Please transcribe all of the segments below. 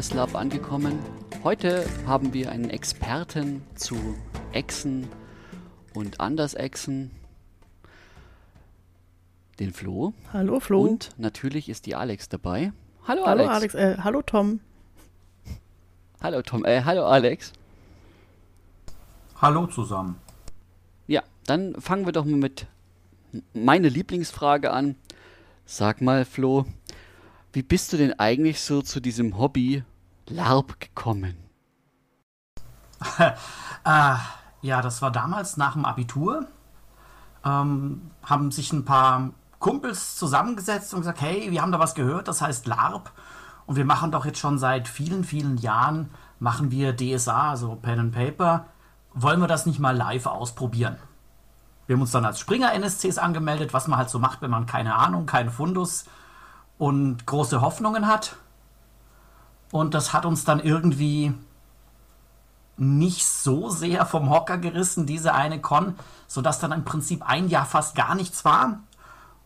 Alles Lab angekommen. Heute haben wir einen Experten zu Echsen und Andersechsen, den Flo. Hallo Flo. Und natürlich ist die Alex dabei. Hallo, hallo Alex. Alex äh, hallo Tom. Hallo Tom, äh, hallo Alex. Hallo zusammen. Ja, dann fangen wir doch mal mit meine Lieblingsfrage an. Sag mal, Flo, wie bist du denn eigentlich so zu diesem Hobby LARP gekommen? äh, ja, das war damals nach dem Abitur. Ähm, haben sich ein paar Kumpels zusammengesetzt und gesagt, hey, wir haben da was gehört, das heißt LARP. Und wir machen doch jetzt schon seit vielen, vielen Jahren, machen wir DSA, also Pen and Paper. Wollen wir das nicht mal live ausprobieren? Wir haben uns dann als Springer NSCs angemeldet, was man halt so macht, wenn man keine Ahnung, keinen Fundus und große Hoffnungen hat. Und das hat uns dann irgendwie nicht so sehr vom Hocker gerissen, diese eine Con, sodass dann im Prinzip ein Jahr fast gar nichts war.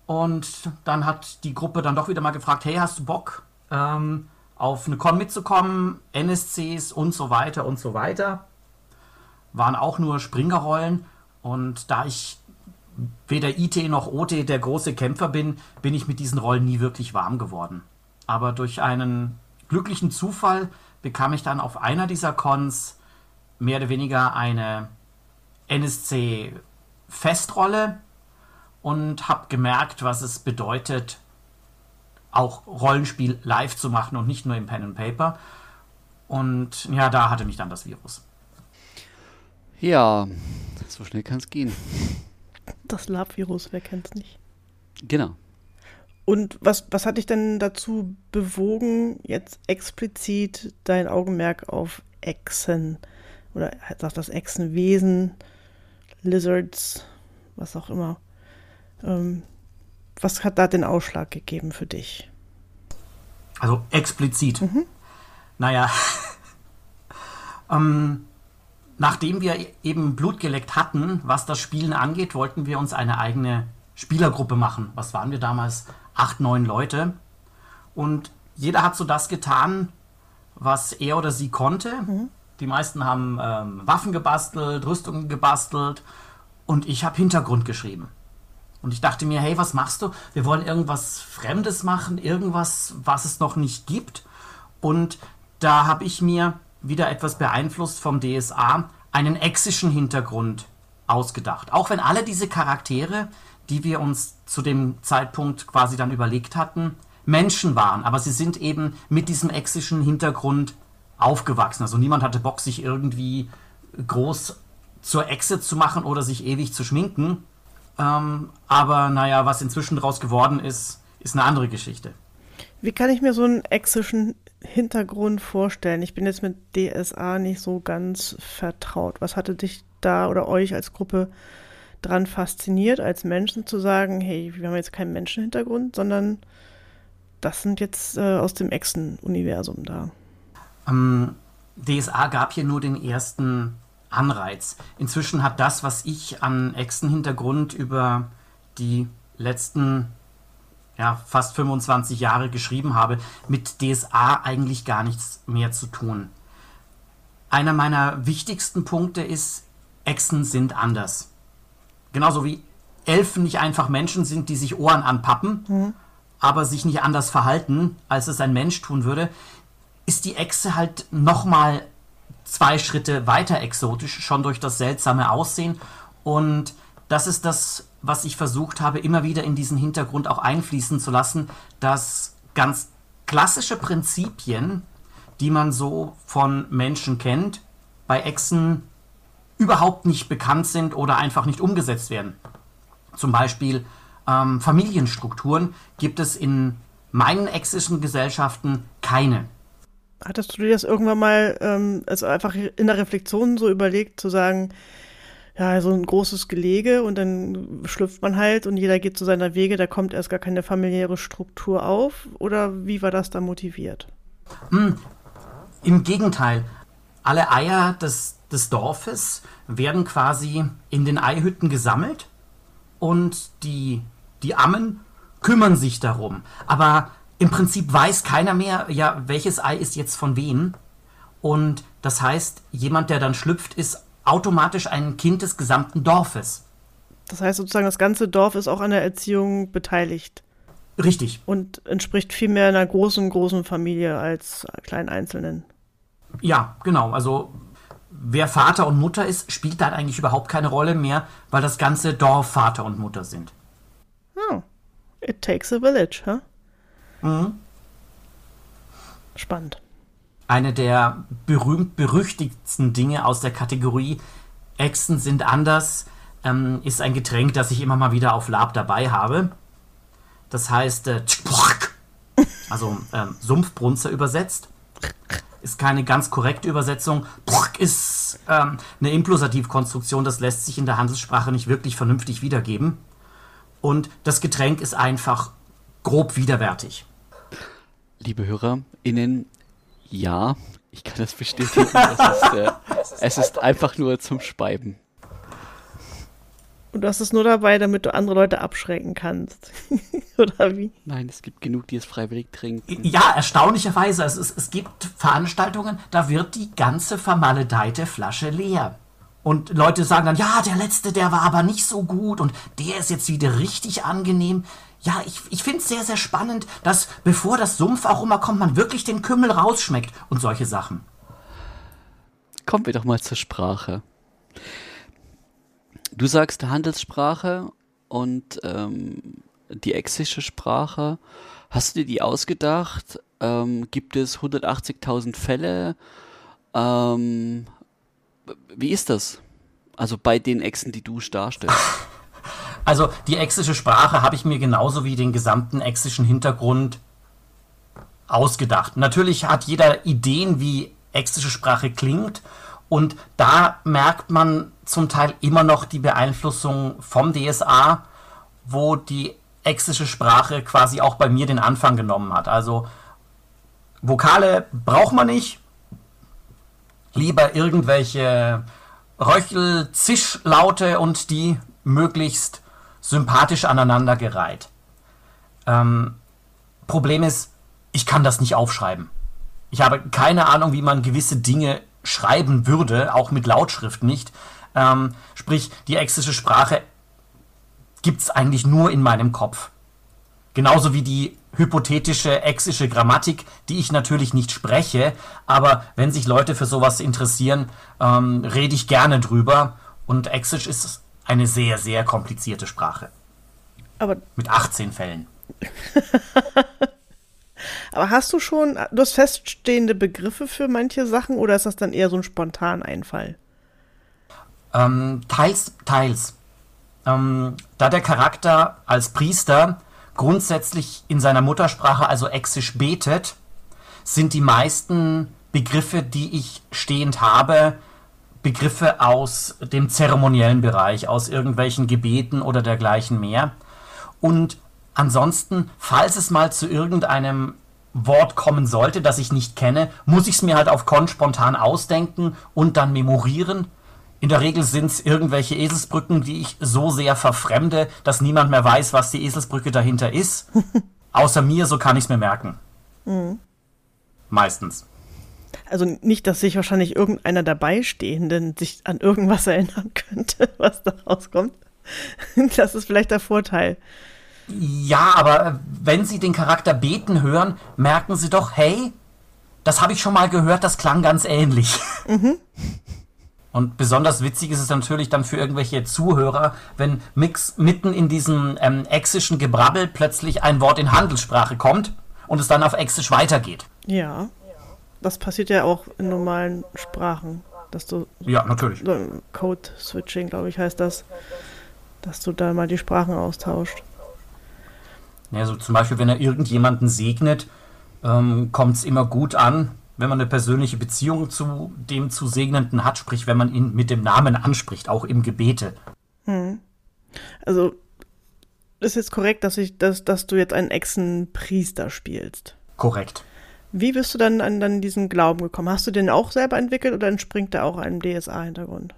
Und dann hat die Gruppe dann doch wieder mal gefragt, hey, hast du Bock ähm, auf eine Con mitzukommen, NSCs und so weiter und so weiter. Waren auch nur Springerrollen. Und da ich weder IT noch OT der große Kämpfer bin, bin ich mit diesen Rollen nie wirklich warm geworden. Aber durch einen glücklichen Zufall bekam ich dann auf einer dieser Cons mehr oder weniger eine NSC-Festrolle und habe gemerkt, was es bedeutet, auch Rollenspiel live zu machen und nicht nur im Pen and Paper. Und ja, da hatte mich dann das Virus. Ja, so schnell kann es gehen. Das Lab-Virus, wer kennt es nicht? Genau. Und was, was hat dich denn dazu bewogen, jetzt explizit dein Augenmerk auf Echsen oder sagt das Echsenwesen, Lizards, was auch immer? Ähm, was hat da den Ausschlag gegeben für dich? Also explizit. Mhm. Naja, ähm, nachdem wir eben Blut geleckt hatten, was das Spielen angeht, wollten wir uns eine eigene Spielergruppe machen. Was waren wir damals? Acht, neun Leute. Und jeder hat so das getan, was er oder sie konnte. Mhm. Die meisten haben ähm, Waffen gebastelt, Rüstungen gebastelt und ich habe Hintergrund geschrieben. Und ich dachte mir, hey, was machst du? Wir wollen irgendwas Fremdes machen, irgendwas, was es noch nicht gibt. Und da habe ich mir wieder etwas beeinflusst vom DSA, einen exischen Hintergrund ausgedacht. Auch wenn alle diese Charaktere, die wir uns zu dem Zeitpunkt quasi dann überlegt hatten, Menschen waren, aber sie sind eben mit diesem exischen Hintergrund aufgewachsen. Also niemand hatte Bock, sich irgendwie groß zur Echse zu machen oder sich ewig zu schminken. Ähm, aber naja, was inzwischen daraus geworden ist, ist eine andere Geschichte. Wie kann ich mir so einen exischen Hintergrund vorstellen? Ich bin jetzt mit DSA nicht so ganz vertraut. Was hatte dich da oder euch als Gruppe dran fasziniert, als Menschen zu sagen, hey, wir haben jetzt keinen Menschenhintergrund, sondern das sind jetzt äh, aus dem Echsen-Universum da? Ähm, DSA gab hier nur den ersten Anreiz. Inzwischen hat das, was ich an Echsen-Hintergrund über die letzten ja, fast 25 Jahre geschrieben habe, mit DSA eigentlich gar nichts mehr zu tun. Einer meiner wichtigsten Punkte ist, Echsen sind anders. Genauso wie Elfen nicht einfach Menschen sind, die sich Ohren anpappen, mhm. aber sich nicht anders verhalten, als es ein Mensch tun würde, ist die Echse halt nochmal zwei Schritte weiter exotisch, schon durch das seltsame Aussehen. Und das ist das, was ich versucht habe, immer wieder in diesen Hintergrund auch einfließen zu lassen, dass ganz klassische Prinzipien, die man so von Menschen kennt, bei Echsen überhaupt nicht bekannt sind oder einfach nicht umgesetzt werden. Zum Beispiel ähm, Familienstrukturen gibt es in meinen exischen Gesellschaften keine. Hattest du dir das irgendwann mal, ähm, also einfach in der Reflexion so überlegt, zu sagen, ja, so ein großes Gelege und dann schlüpft man halt und jeder geht zu seiner Wege, da kommt erst gar keine familiäre Struktur auf? Oder wie war das da motiviert? Hm, Im Gegenteil. Alle Eier des, des Dorfes werden quasi in den Eihütten gesammelt und die, die Ammen kümmern sich darum. Aber im Prinzip weiß keiner mehr, ja, welches Ei ist jetzt von wem. Und das heißt, jemand, der dann schlüpft, ist automatisch ein Kind des gesamten Dorfes. Das heißt sozusagen, das ganze Dorf ist auch an der Erziehung beteiligt. Richtig. Und entspricht viel mehr einer großen, großen Familie als kleinen Einzelnen. Ja, genau. Also wer Vater und Mutter ist, spielt da eigentlich überhaupt keine Rolle mehr, weil das ganze Dorf Vater und Mutter sind. Oh. It takes a village, huh? Mhm. Spannend. Eine der berühmt-berüchtigsten Dinge aus der Kategorie Echsen sind anders ähm, ist ein Getränk, das ich immer mal wieder auf Lab dabei habe. Das heißt, äh, also ähm, Sumpfbrunzer übersetzt. Ist keine ganz korrekte Übersetzung. Ist ähm, eine Implosativkonstruktion, das lässt sich in der Handelssprache nicht wirklich vernünftig wiedergeben. Und das Getränk ist einfach grob widerwärtig. Liebe HörerInnen, ja, ich kann das bestätigen. es, ist, äh, es ist einfach nur zum Speiben. Und du hast es nur dabei, damit du andere Leute abschrecken kannst. Oder wie? Nein, es gibt genug, die es freiwillig trinken. Ja, erstaunlicherweise. Es, es, es gibt Veranstaltungen, da wird die ganze vermaledeite Flasche leer. Und Leute sagen dann, ja, der letzte, der war aber nicht so gut und der ist jetzt wieder richtig angenehm. Ja, ich, ich finde es sehr, sehr spannend, dass bevor das Sumpfaroma kommt, man wirklich den Kümmel rausschmeckt und solche Sachen. Kommen wir doch mal zur Sprache. Du sagst Handelssprache und ähm, die exische Sprache. Hast du dir die ausgedacht? Ähm, gibt es 180.000 Fälle? Ähm, wie ist das? Also bei den Echsen, die du darstellst. Also die exische Sprache habe ich mir genauso wie den gesamten exischen Hintergrund ausgedacht. Natürlich hat jeder Ideen, wie exische Sprache klingt und da merkt man zum Teil immer noch die Beeinflussung vom DSA, wo die exische Sprache quasi auch bei mir den Anfang genommen hat. Also Vokale braucht man nicht. Lieber irgendwelche Röchel-Zischlaute und die möglichst sympathisch aneinandergereiht. Ähm, Problem ist, ich kann das nicht aufschreiben. Ich habe keine Ahnung, wie man gewisse Dinge schreiben würde, auch mit Lautschrift nicht. Ähm, sprich, die exische Sprache gibt es eigentlich nur in meinem Kopf. Genauso wie die hypothetische exische Grammatik, die ich natürlich nicht spreche, aber wenn sich Leute für sowas interessieren, ähm, rede ich gerne drüber. Und Exisch ist eine sehr, sehr komplizierte Sprache. Aber mit 18 Fällen. Aber hast du schon, du hast feststehende Begriffe für manche Sachen oder ist das dann eher so ein Spontaneinfall? Ähm, teils, teils. Ähm, da der Charakter als Priester grundsätzlich in seiner Muttersprache, also Exisch, betet, sind die meisten Begriffe, die ich stehend habe, Begriffe aus dem zeremoniellen Bereich, aus irgendwelchen Gebeten oder dergleichen mehr. Und ansonsten, falls es mal zu irgendeinem Wort kommen sollte, das ich nicht kenne, muss ich es mir halt auf Con spontan ausdenken und dann memorieren. In der Regel sind es irgendwelche Eselsbrücken, die ich so sehr verfremde, dass niemand mehr weiß, was die Eselsbrücke dahinter ist. Außer mir, so kann ich es mir merken. Mhm. Meistens. Also nicht, dass sich wahrscheinlich irgendeiner dabei stehenden sich an irgendwas erinnern könnte, was da rauskommt. Das ist vielleicht der Vorteil. Ja, aber wenn Sie den Charakter beten hören, merken Sie doch, hey, das habe ich schon mal gehört, das klang ganz ähnlich. Mhm. Und besonders witzig ist es natürlich dann für irgendwelche Zuhörer, wenn Mix mitten in diesem ähm, exischen Gebrabbel plötzlich ein Wort in Handelssprache kommt und es dann auf Exisch weitergeht. Ja, das passiert ja auch in normalen Sprachen, dass du ja natürlich Code Switching, glaube ich, heißt das, dass du da mal die Sprachen austauscht. Ja, so zum Beispiel, wenn er irgendjemanden segnet, ähm, kommt es immer gut an, wenn man eine persönliche Beziehung zu dem zu Segnenden hat, sprich, wenn man ihn mit dem Namen anspricht, auch im Gebete. Hm. Also ist jetzt korrekt, dass ich, dass, dass du jetzt einen Echsenpriester spielst. Korrekt. Wie bist du dann an dann diesen Glauben gekommen? Hast du den auch selber entwickelt oder entspringt der auch einem DSA-Hintergrund?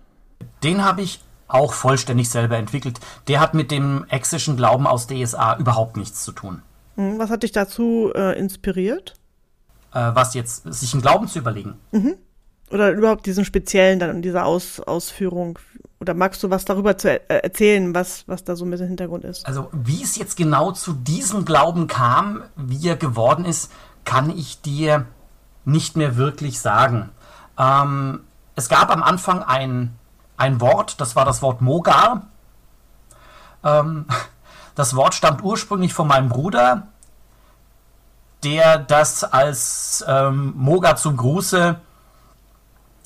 Den habe ich auch vollständig selber entwickelt. Der hat mit dem exischen Glauben aus DSA überhaupt nichts zu tun. Mhm. Was hat dich dazu äh, inspiriert? Äh, was jetzt, sich einen Glauben zu überlegen. Mhm. Oder überhaupt diesen speziellen dann in dieser Aus Ausführung. Oder magst du was darüber zu er erzählen, was, was da so mit dem Hintergrund ist? Also, wie es jetzt genau zu diesem Glauben kam, wie er geworden ist, kann ich dir nicht mehr wirklich sagen. Ähm, es gab am Anfang ein, ein Wort, das war das Wort Mogar. Ähm, das Wort stammt ursprünglich von meinem Bruder, der das als ähm, Mogar zum Gruße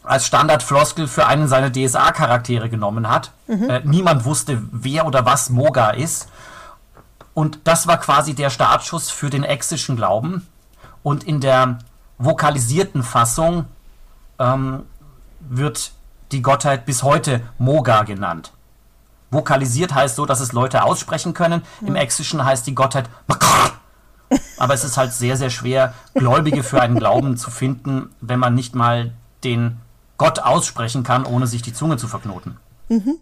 als Standardfloskel für einen seiner DSA-Charaktere genommen hat. Mhm. Äh, niemand wusste, wer oder was Moga ist. Und das war quasi der Startschuss für den exischen Glauben. Und in der vokalisierten Fassung ähm, wird die Gottheit bis heute Moga genannt. Vokalisiert heißt so, dass es Leute aussprechen können. Mhm. Im Exischen heißt die Gottheit aber es ist halt sehr, sehr schwer, Gläubige für einen Glauben zu finden, wenn man nicht mal den Gott aussprechen kann, ohne sich die Zunge zu verknoten. Mhm.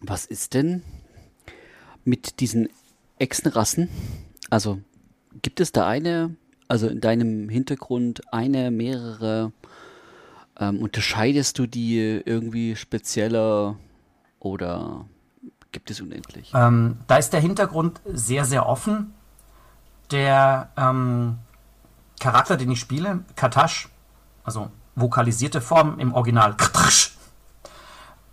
Was ist denn mit diesen Echsenrassen? Also gibt es da eine, also in deinem Hintergrund eine, mehrere? Ähm, unterscheidest du die irgendwie spezieller oder gibt es unendlich? Ähm, da ist der Hintergrund sehr, sehr offen. Der ähm, Charakter, den ich spiele, Katash, also vokalisierte Form im Original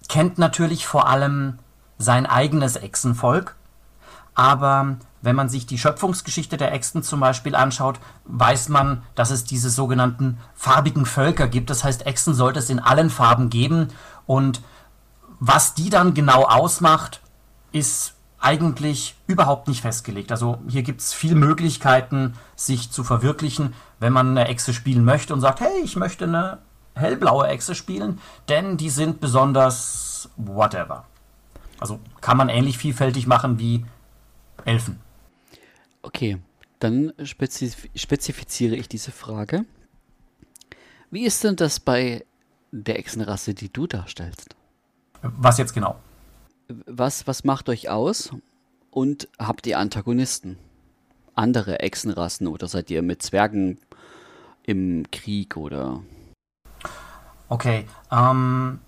kennt natürlich vor allem sein eigenes Echsenvolk, aber wenn man sich die Schöpfungsgeschichte der Echsen zum Beispiel anschaut, weiß man, dass es diese sogenannten farbigen Völker gibt. Das heißt, Echsen sollte es in allen Farben geben und was die dann genau ausmacht, ist eigentlich überhaupt nicht festgelegt. Also hier gibt es viele Möglichkeiten, sich zu verwirklichen, wenn man eine Echse spielen möchte und sagt, hey, ich möchte eine hellblaue Echse spielen, denn die sind besonders whatever. Also kann man ähnlich vielfältig machen wie Elfen. Okay, dann spezif spezifiziere ich diese Frage. Wie ist denn das bei der Echsenrasse, die du darstellst? Was jetzt genau? Was, was macht euch aus? Und habt ihr Antagonisten? Andere Echsenrassen oder seid ihr mit Zwergen im Krieg oder? Okay, ähm,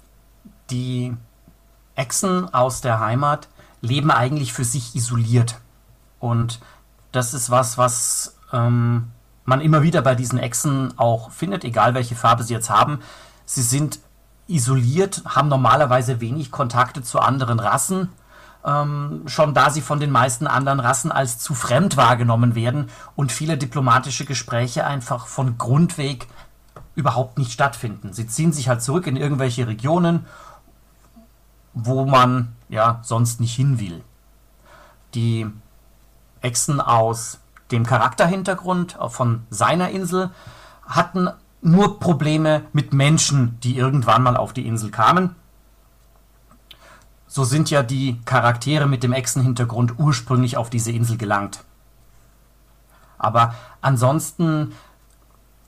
die Echsen aus der Heimat leben eigentlich für sich isoliert. Und das ist was, was ähm, man immer wieder bei diesen Echsen auch findet, egal welche Farbe sie jetzt haben. Sie sind isoliert, haben normalerweise wenig Kontakte zu anderen Rassen, ähm, schon da sie von den meisten anderen Rassen als zu fremd wahrgenommen werden und viele diplomatische Gespräche einfach von Grundweg überhaupt nicht stattfinden. Sie ziehen sich halt zurück in irgendwelche Regionen, wo man ja sonst nicht hin will. Die Echsen aus dem Charakterhintergrund von seiner Insel hatten nur Probleme mit Menschen, die irgendwann mal auf die Insel kamen. So sind ja die Charaktere mit dem Echsenhintergrund ursprünglich auf diese Insel gelangt. Aber ansonsten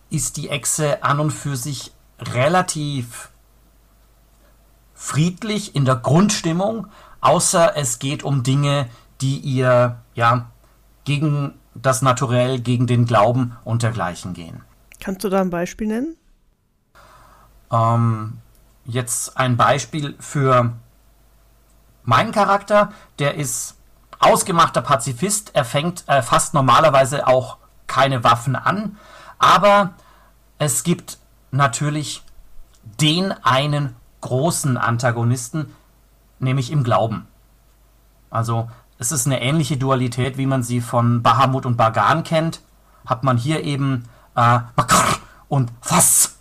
ist die Echse an und für sich relativ friedlich in der Grundstimmung, außer es geht um Dinge, die ihr ja gegen das Naturell, gegen den Glauben und dergleichen gehen. Kannst du da ein Beispiel nennen? Ähm, jetzt ein Beispiel für meinen Charakter, der ist ausgemachter Pazifist, er fängt, er fasst normalerweise auch keine Waffen an, aber es gibt natürlich den einen großen Antagonisten, nämlich im Glauben. Also es ist eine ähnliche Dualität, wie man sie von Bahamut und Bagan kennt. Hat man hier eben äh, und was,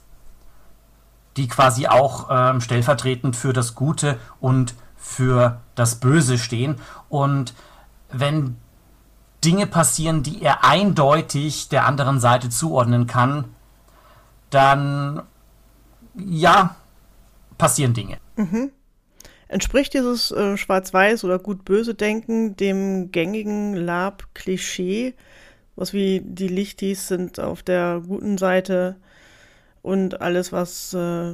die quasi auch ähm, stellvertretend für das Gute und für das Böse stehen. Und wenn Dinge passieren, die er eindeutig der anderen Seite zuordnen kann, dann ja, passieren Dinge. Mhm. Entspricht dieses äh, Schwarz-Weiß- oder Gut-Böse-Denken dem gängigen Lab-Klischee, was wie die Lichtis sind auf der guten Seite und alles, was äh,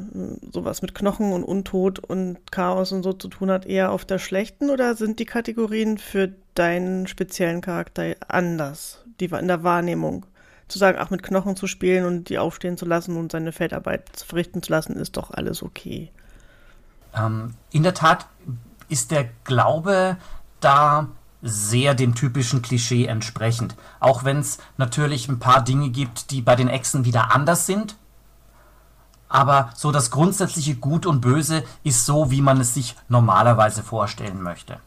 sowas mit Knochen und Untod und Chaos und so zu tun hat, eher auf der schlechten? Oder sind die Kategorien für deinen speziellen Charakter anders, die in der Wahrnehmung. Zu sagen, ach, mit Knochen zu spielen und die aufstehen zu lassen und seine Feldarbeit verrichten zu lassen, ist doch alles okay. Ähm, in der Tat ist der Glaube da sehr dem typischen Klischee entsprechend. Auch wenn es natürlich ein paar Dinge gibt, die bei den Echsen wieder anders sind. Aber so das grundsätzliche Gut und Böse ist so, wie man es sich normalerweise vorstellen möchte.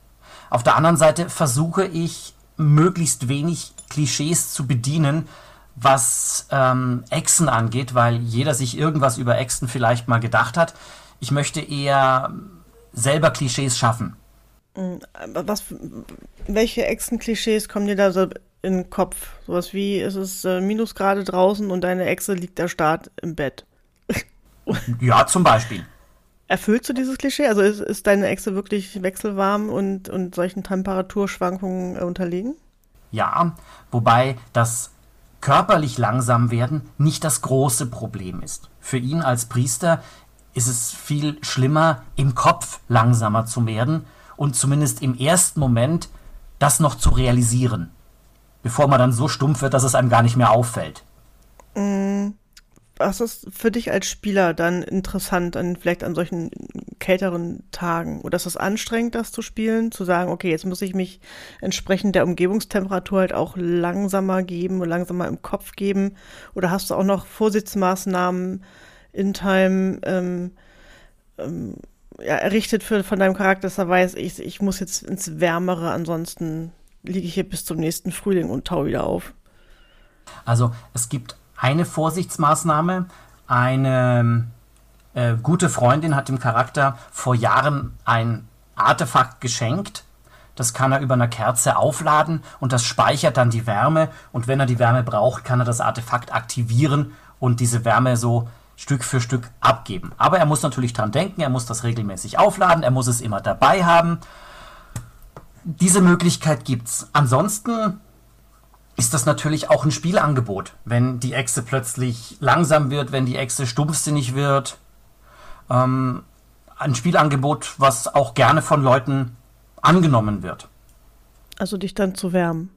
Auf der anderen Seite versuche ich möglichst wenig Klischees zu bedienen, was ähm, Echsen angeht, weil jeder sich irgendwas über Echsen vielleicht mal gedacht hat. Ich möchte eher selber Klischees schaffen. Hm, was, welche Echsen-Klischees kommen dir da so in den Kopf? Sowas wie, es ist äh, Minusgrade draußen und deine Echse liegt der Start im Bett. ja, zum Beispiel. Erfüllst du dieses Klischee? Also ist, ist deine Echse wirklich wechselwarm und, und solchen Temperaturschwankungen äh, unterlegen? Ja, wobei das körperlich langsam werden nicht das große Problem ist. Für ihn als Priester ist es viel schlimmer, im Kopf langsamer zu werden und zumindest im ersten Moment das noch zu realisieren, bevor man dann so stumpf wird, dass es einem gar nicht mehr auffällt. Mm, was ist für dich als Spieler dann interessant, an, vielleicht an solchen kälteren Tagen? Oder ist es anstrengend, das zu spielen? Zu sagen, okay, jetzt muss ich mich entsprechend der Umgebungstemperatur halt auch langsamer geben und langsamer im Kopf geben? Oder hast du auch noch Vorsichtsmaßnahmen in Time ähm, ähm, ja, errichtet für, von deinem Charakter, dass er weiß, ich, ich muss jetzt ins Wärmere, ansonsten liege ich hier bis zum nächsten Frühling und tau wieder auf? Also es gibt eine Vorsichtsmaßnahme. Eine äh, gute Freundin hat dem Charakter vor Jahren ein Artefakt geschenkt. Das kann er über eine Kerze aufladen und das speichert dann die Wärme. Und wenn er die Wärme braucht, kann er das Artefakt aktivieren und diese Wärme so Stück für Stück abgeben. Aber er muss natürlich dran denken, er muss das regelmäßig aufladen, er muss es immer dabei haben. Diese Möglichkeit gibt's. Ansonsten ist das natürlich auch ein Spielangebot, wenn die Echse plötzlich langsam wird, wenn die Echse stumpfsinnig wird. Ähm, ein Spielangebot, was auch gerne von Leuten angenommen wird. Also dich dann zu wärmen.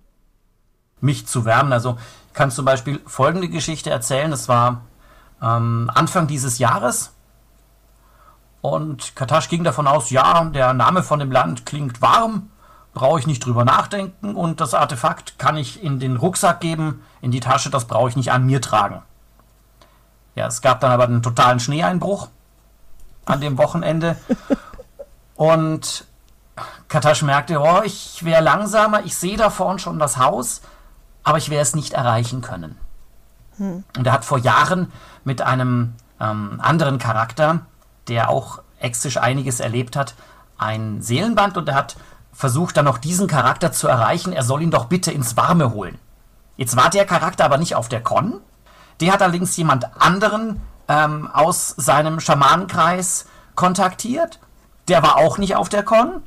Mich zu wärmen. Also ich kann zum Beispiel folgende Geschichte erzählen. Das war ähm, Anfang dieses Jahres. Und Katasch ging davon aus, ja, der Name von dem Land klingt warm brauche ich nicht drüber nachdenken und das Artefakt kann ich in den Rucksack geben, in die Tasche, das brauche ich nicht an mir tragen. Ja, es gab dann aber einen totalen Schneeeinbruch an dem Wochenende und Katasch merkte, oh, ich wäre langsamer, ich sehe da vorne schon das Haus, aber ich werde es nicht erreichen können. Hm. Und er hat vor Jahren mit einem ähm, anderen Charakter, der auch exisch einiges erlebt hat, ein Seelenband und er hat versucht dann noch diesen Charakter zu erreichen, er soll ihn doch bitte ins Warme holen. Jetzt war der Charakter aber nicht auf der Con. Der hat allerdings jemand anderen ähm, aus seinem Schamanenkreis kontaktiert. Der war auch nicht auf der Con.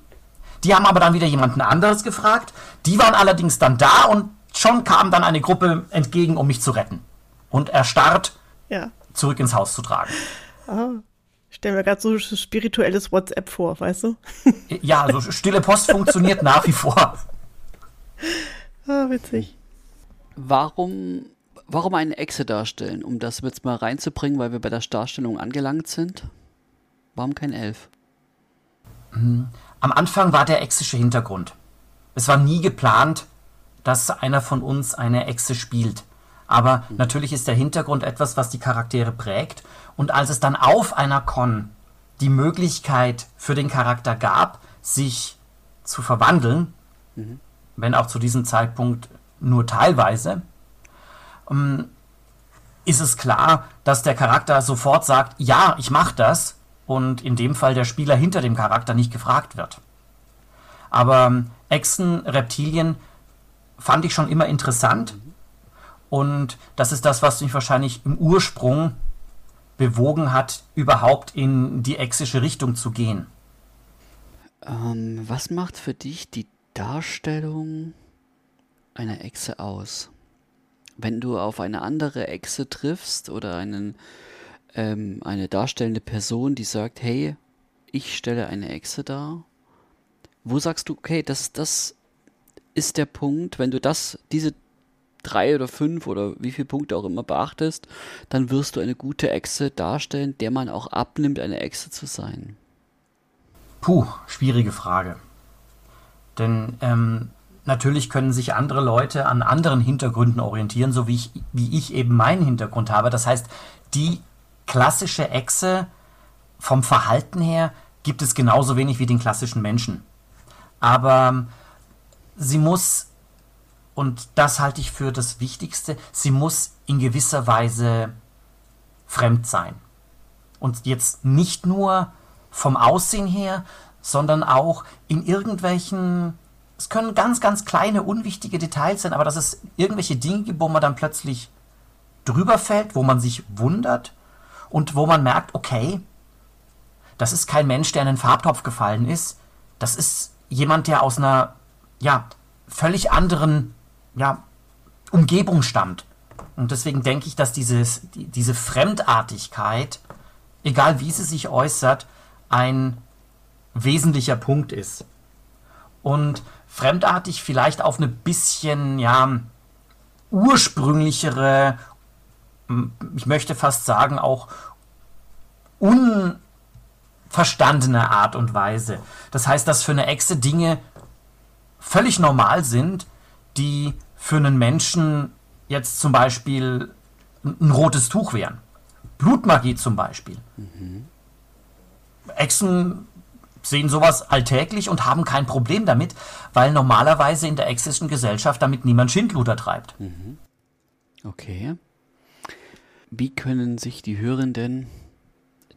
Die haben aber dann wieder jemanden anderes gefragt. Die waren allerdings dann da und schon kam dann eine Gruppe entgegen, um mich zu retten. Und erstarrt ja. zurück ins Haus zu tragen. Oh stelle mir gerade so spirituelles WhatsApp vor, weißt du? Ja, also stille Post funktioniert nach wie vor. Ah, witzig. Warum, warum eine Echse darstellen? Um das jetzt mal reinzubringen, weil wir bei der Darstellung angelangt sind? Warum kein Elf? Hm, am Anfang war der exische Hintergrund. Es war nie geplant, dass einer von uns eine Echse spielt. Aber mhm. natürlich ist der Hintergrund etwas, was die Charaktere prägt. Und als es dann auf einer Con die Möglichkeit für den Charakter gab, sich zu verwandeln, mhm. wenn auch zu diesem Zeitpunkt nur teilweise, ähm, ist es klar, dass der Charakter sofort sagt, ja, ich mache das und in dem Fall der Spieler hinter dem Charakter nicht gefragt wird. Aber ähm, Echsen, Reptilien fand ich schon immer interessant. Und das ist das, was mich wahrscheinlich im Ursprung bewogen hat, überhaupt in die exische Richtung zu gehen? Ähm, was macht für dich die Darstellung einer Echse aus? Wenn du auf eine andere Echse triffst oder einen, ähm, eine darstellende Person, die sagt, hey, ich stelle eine Echse dar, wo sagst du, okay, das, das ist der Punkt, wenn du das, diese drei oder fünf oder wie viele Punkte auch immer beachtest, dann wirst du eine gute Echse darstellen, der man auch abnimmt, eine Echse zu sein. Puh, schwierige Frage. Denn ähm, natürlich können sich andere Leute an anderen Hintergründen orientieren, so wie ich, wie ich eben meinen Hintergrund habe. Das heißt, die klassische Echse vom Verhalten her gibt es genauso wenig wie den klassischen Menschen. Aber sie muss, und das halte ich für das Wichtigste, sie muss in gewisser Weise fremd sein. Und jetzt nicht nur vom Aussehen her, sondern auch in irgendwelchen, es können ganz, ganz kleine, unwichtige Details sein, aber dass es irgendwelche Dinge gibt, wo man dann plötzlich drüber fällt, wo man sich wundert und wo man merkt, okay, das ist kein Mensch, der in einen Farbtopf gefallen ist, das ist jemand, der aus einer, ja, völlig anderen, ja, Umgebung stammt. Und deswegen denke ich, dass dieses, die, diese Fremdartigkeit, egal wie sie sich äußert, ein wesentlicher Punkt ist. Und fremdartig vielleicht auf eine bisschen, ja, ursprünglichere, ich möchte fast sagen, auch unverstandene Art und Weise. Das heißt, dass für eine Echse Dinge völlig normal sind, die für einen Menschen jetzt zum Beispiel ein rotes Tuch wären. Blutmagie zum Beispiel. Mhm. Echsen sehen sowas alltäglich und haben kein Problem damit, weil normalerweise in der exischen Gesellschaft damit niemand Schindluder treibt. Mhm. Okay. Wie können sich die Hörenden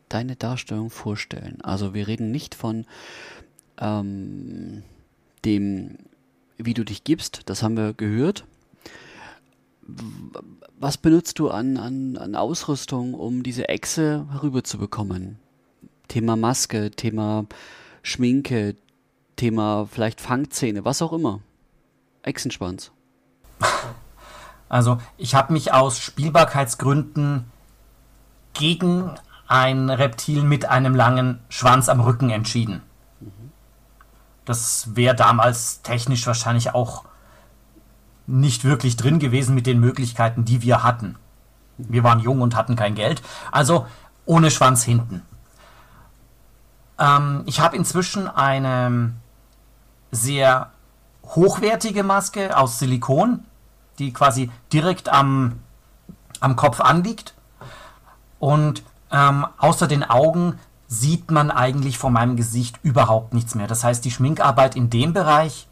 deine Darstellung vorstellen? Also wir reden nicht von ähm, dem, wie du dich gibst, das haben wir gehört. Was benutzt du an, an, an Ausrüstung, um diese Echse herüberzubekommen? Thema Maske, Thema Schminke, Thema vielleicht Fangzähne, was auch immer. Echsenschwanz. Also ich habe mich aus Spielbarkeitsgründen gegen ein Reptil mit einem langen Schwanz am Rücken entschieden. Das wäre damals technisch wahrscheinlich auch nicht wirklich drin gewesen mit den Möglichkeiten, die wir hatten. Wir waren jung und hatten kein Geld. Also ohne Schwanz hinten. Ähm, ich habe inzwischen eine sehr hochwertige Maske aus Silikon, die quasi direkt am, am Kopf anliegt. Und ähm, außer den Augen sieht man eigentlich von meinem Gesicht überhaupt nichts mehr. Das heißt, die Schminkarbeit in dem Bereich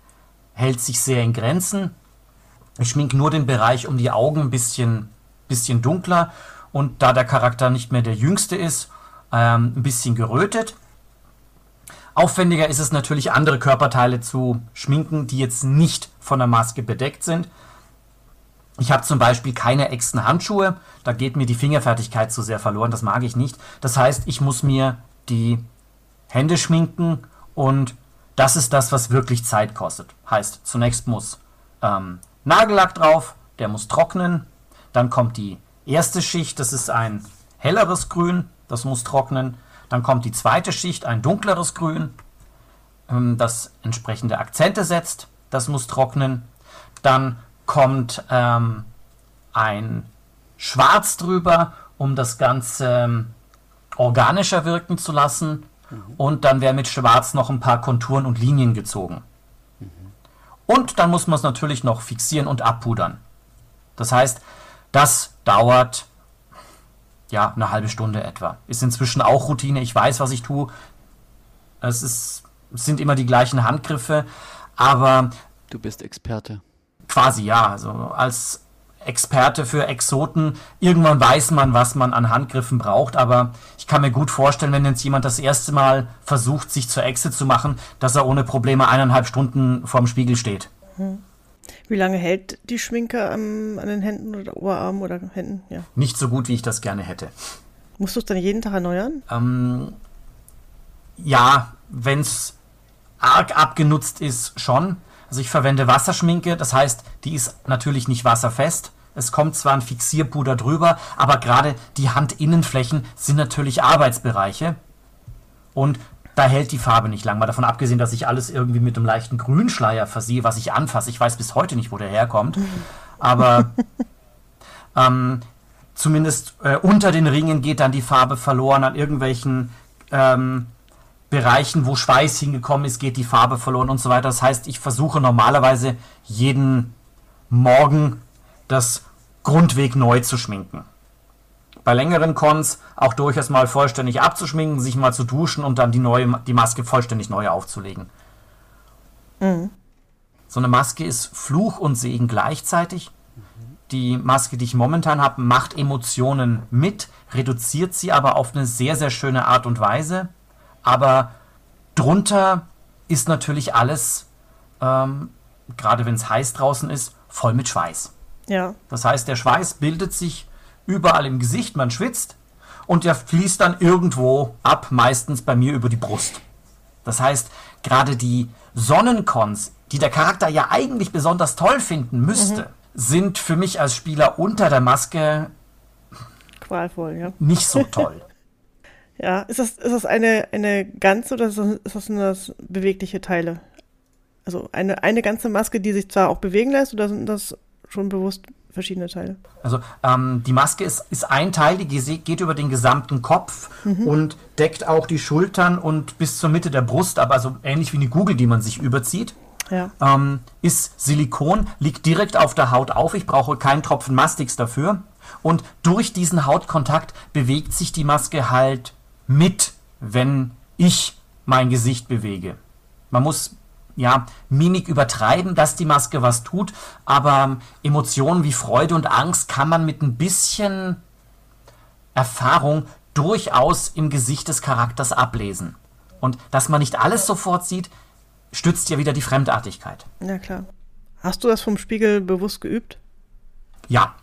hält sich sehr in Grenzen. Ich schminke nur den Bereich um die Augen ein bisschen, bisschen dunkler und da der Charakter nicht mehr der jüngste ist, ähm, ein bisschen gerötet. Aufwendiger ist es natürlich, andere Körperteile zu schminken, die jetzt nicht von der Maske bedeckt sind. Ich habe zum Beispiel keine exten Handschuhe, da geht mir die Fingerfertigkeit zu sehr verloren, das mag ich nicht. Das heißt, ich muss mir die Hände schminken und das ist das, was wirklich Zeit kostet. Heißt, zunächst muss ähm, Nagellack drauf, der muss trocknen, dann kommt die erste Schicht, das ist ein helleres Grün, das muss trocknen, dann kommt die zweite Schicht, ein dunkleres Grün, ähm, das entsprechende Akzente setzt. Das muss trocknen. Dann kommt ähm, ein Schwarz drüber, um das Ganze ähm, organischer wirken zu lassen. Mhm. Und dann werden mit Schwarz noch ein paar Konturen und Linien gezogen. Mhm. Und dann muss man es natürlich noch fixieren und abpudern. Das heißt, das dauert ja, eine halbe Stunde etwa. Ist inzwischen auch Routine. Ich weiß, was ich tue. Es, ist, es sind immer die gleichen Handgriffe, aber. Du bist Experte. Quasi ja. Also als Experte für Exoten, irgendwann weiß man, was man an Handgriffen braucht, aber ich kann mir gut vorstellen, wenn jetzt jemand das erste Mal versucht, sich zur Echse zu machen, dass er ohne Probleme eineinhalb Stunden vorm Spiegel steht. Hm. Wie lange hält die Schminke am, an den Händen oder Oberarmen oder Händen? Ja. Nicht so gut, wie ich das gerne hätte. Musst du es dann jeden Tag erneuern? Ähm, ja, wenn es arg abgenutzt ist, schon. Also ich verwende Wasserschminke, das heißt, die ist natürlich nicht wasserfest. Es kommt zwar ein Fixierpuder drüber, aber gerade die Handinnenflächen sind natürlich Arbeitsbereiche. Und da hält die Farbe nicht lang. Mal davon abgesehen, dass ich alles irgendwie mit einem leichten Grünschleier versehe, was ich anfasse. Ich weiß bis heute nicht, wo der herkommt. Aber ähm, zumindest äh, unter den Ringen geht dann die Farbe verloren. An irgendwelchen ähm, Bereichen, wo Schweiß hingekommen ist, geht die Farbe verloren und so weiter. Das heißt, ich versuche normalerweise jeden Morgen das Grundweg neu zu schminken. Bei längeren Cons auch durchaus mal vollständig abzuschminken, sich mal zu duschen und dann die, neue, die Maske vollständig neu aufzulegen. Mhm. So eine Maske ist Fluch und Segen gleichzeitig. Die Maske, die ich momentan habe, macht Emotionen mit, reduziert sie aber auf eine sehr, sehr schöne Art und Weise. Aber drunter ist natürlich alles, ähm, gerade wenn es heiß draußen ist, voll mit Schweiß. Ja. Das heißt, der Schweiß bildet sich überall im Gesicht, man schwitzt und der fließt dann irgendwo ab, meistens bei mir über die Brust. Das heißt, gerade die Sonnencons, die der Charakter ja eigentlich besonders toll finden müsste, mhm. sind für mich als Spieler unter der Maske qualvoll, ja. Nicht so toll. ja, ist das, ist das eine, eine ganze oder ist das, ist das nur das bewegliche Teile? Also eine, eine ganze Maske, die sich zwar auch bewegen lässt, oder sind das schon bewusst verschiedene Teile? Also ähm, die Maske ist, ist ein Teil, die geht über den gesamten Kopf mhm. und deckt auch die Schultern und bis zur Mitte der Brust, aber so ähnlich wie eine Kugel, die man sich überzieht. Ja. Ähm, ist Silikon, liegt direkt auf der Haut auf. Ich brauche keinen Tropfen Mastix dafür. Und durch diesen Hautkontakt bewegt sich die Maske halt mit, wenn ich mein Gesicht bewege. Man muss ja, Mimik übertreiben, dass die Maske was tut, aber Emotionen wie Freude und Angst kann man mit ein bisschen Erfahrung durchaus im Gesicht des Charakters ablesen. Und dass man nicht alles sofort sieht, stützt ja wieder die Fremdartigkeit. Ja, klar. Hast du das vom Spiegel bewusst geübt? Ja.